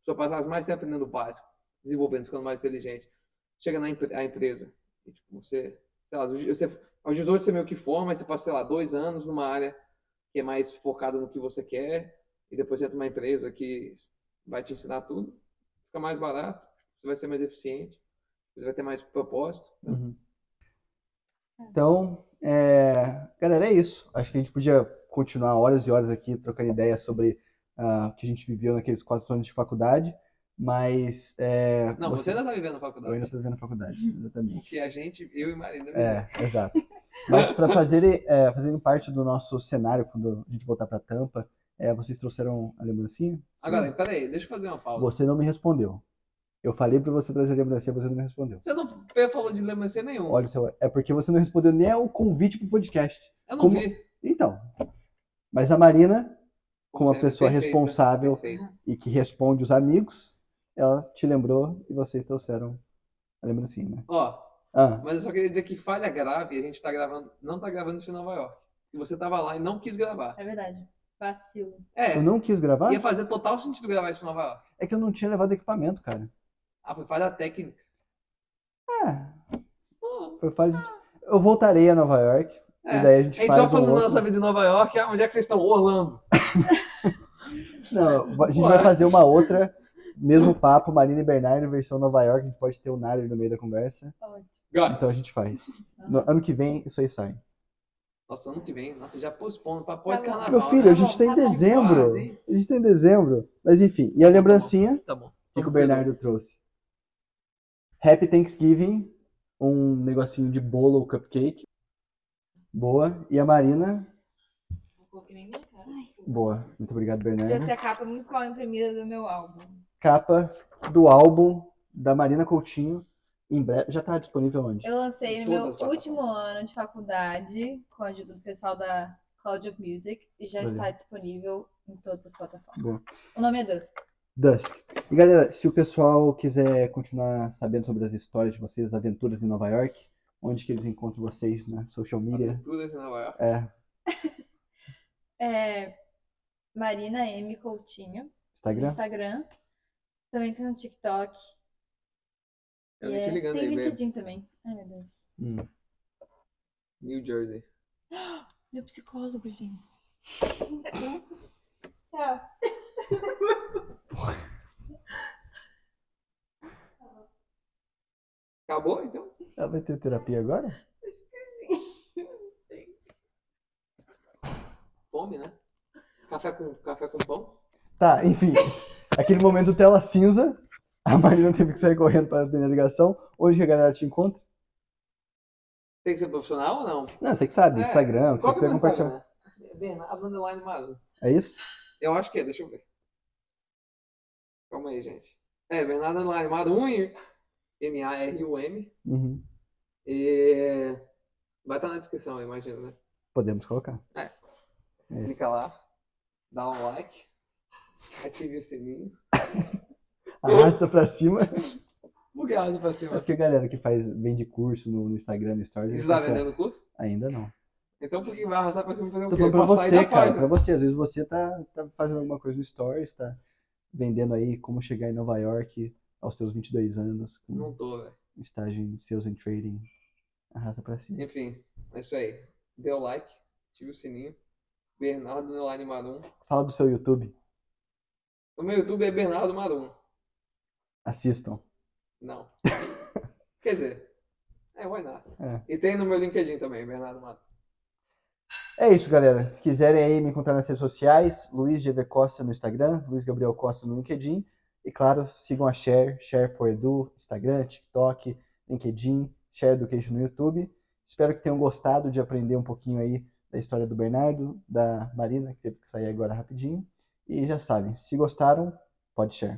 pessoa passasse mais tempo aprendendo o básico, desenvolvendo, ficando mais inteligente. Chega na empre- a empresa, e, tipo, você, sei lá, você, aos 18 você meio que forma, aí você passa, sei lá, dois anos numa área que é mais focada no que você quer, e depois você entra numa empresa que vai te ensinar tudo, fica mais barato, você vai ser mais eficiente, você vai ter mais propósito. Uhum. Então, é, galera, é isso. Acho que a gente podia continuar horas e horas aqui trocando ideias sobre ah, o que a gente viveu naqueles quatro anos de faculdade, mas é, Não, você ainda tá vivendo a eu ainda faculdade. estou vivendo a faculdade, exatamente. Porque a gente, eu e Marina, É, exato. Mas para fazer, é, fazendo parte do nosso cenário, quando a gente voltar para Tampa, é, vocês trouxeram a lembrancinha? Agora, peraí, deixa eu fazer uma pausa. Você não me respondeu. Eu falei para você trazer a lembrancinha, você não me respondeu. Você não falou de lembrança nenhum. Olha, seu, é porque você não respondeu nem ao convite pro podcast. eu não como- vi. Então, mas a Marina, como uma pessoa perfeito, responsável perfeito. e que responde os amigos, ela te lembrou e vocês trouxeram a lembrancinha, né? Ó, Ah, mas eu só queria dizer que falha grave, a gente tá gravando, não tá gravando isso em Nova York. E você tava lá e não quis gravar. É verdade. Vacilo. É, eu não quis gravar? ia fazer total sentido gravar isso em Nova York. É que eu não tinha levado equipamento, cara. Ah, foi falha técnica. É, Ah, foi falha de... Eu voltarei a Nova York É. e daí a gente A gente faz só falando outro... nossa vida em Nova York, ah, onde é que vocês estão? Orlando. Não, a gente Ué. vai fazer uma outra, mesmo papo, Marina e Bernardo, versão Nova York, a gente pode ter o Nader no meio da conversa. Guys. Então a gente faz. No ano que vem, isso aí sai. Nossa, ano que vem, nossa, já postpondo pra pós-carnaval. Meu filho, né? a gente tá em tá bom, dezembro. quase. A gente tá em dezembro. Mas enfim, e a lembrancinha Tá bom. que, que o Bernardo trouxe? Happy Thanksgiving, um negocinho de bolo ou cupcake. Boa. E a Marina? Ficou que nem minha cara. Boa. Muito obrigado, Bernardo. Essa é a capa muito mal imprimida do meu álbum. Capa do álbum da Marina Coutinho. Em breve. Já tá disponível onde? Eu lancei no meu último ano de faculdade, com a ajuda do pessoal da College of Music, e já Olha. está disponível em todas as plataformas. Boa. O nome é Dusk. Dusk. E galera, se o pessoal quiser continuar sabendo sobre as histórias de vocês, as aventuras em Nova York, onde que eles encontram vocês na social media? Tudo isso em Nova York. É, É Marina M. Coutinho, Instagram? Instagram. Também tem no TikTok. Eu E nem te é- ligando tem aí. LinkedIn também. Ai, meu Deus. Hum. New Jersey. Meu psicólogo, gente. Tchau. Acabou, então? Ela vai ter terapia agora? Fome, né? Café com, café com pão? Tá, enfim. Aquele momento tela cinza. A Marina teve que sair correndo para atender a ligação. Onde que a galera te encontra? Tem que ser profissional ou não? Não, você que sabe, É, Instagram, o que você Qual que é compartilhar. Bernardo Underline Maru. É isso? Eu acho que é, deixa eu ver. Calma aí, gente. É, Bernardo Underline Marum, M-A-R-U-M. Uhum. E vai estar na descrição, eu imagino, né? Podemos colocar. É. É. Clica lá, dá um like, ative o sininho. Arrasta pra cima. Bugueado pra É cima. porque a galera que faz, vende curso no, no Instagram, no Stories, Você tá vendendo curso? Ainda não. Então por que vai arrastar pra cima fazer o quê? pra você, cara, pra você. Às vezes você tá, tá fazendo alguma coisa no Stories, tá vendendo aí como chegar em Nova York aos seus 22 anos, com Não tô, velho. Estágio em Sales and Trading. Arrasta pra cima. Enfim, é isso aí. Dê o like, ative o sininho. Bernardo Underline Marum. Fala do seu YouTube. O meu YouTube é Bernardo Marum. Assistam. Não. Quer dizer, é, why not? É. E tem no meu LinkedIn também, Bernardo Marum. É isso, galera. Se quiserem aí me encontrar nas redes sociais, Luiz GV Costa no Instagram, Luiz Gabriel Costa no LinkedIn. E claro, sigam a Share, Share for Edu, Instagram, TikTok, LinkedIn, Share Education no YouTube. Espero que tenham gostado de aprender um pouquinho aí da história do Bernardo, da Marina, que teve que sair agora rapidinho. E já sabem, se gostaram, pode share.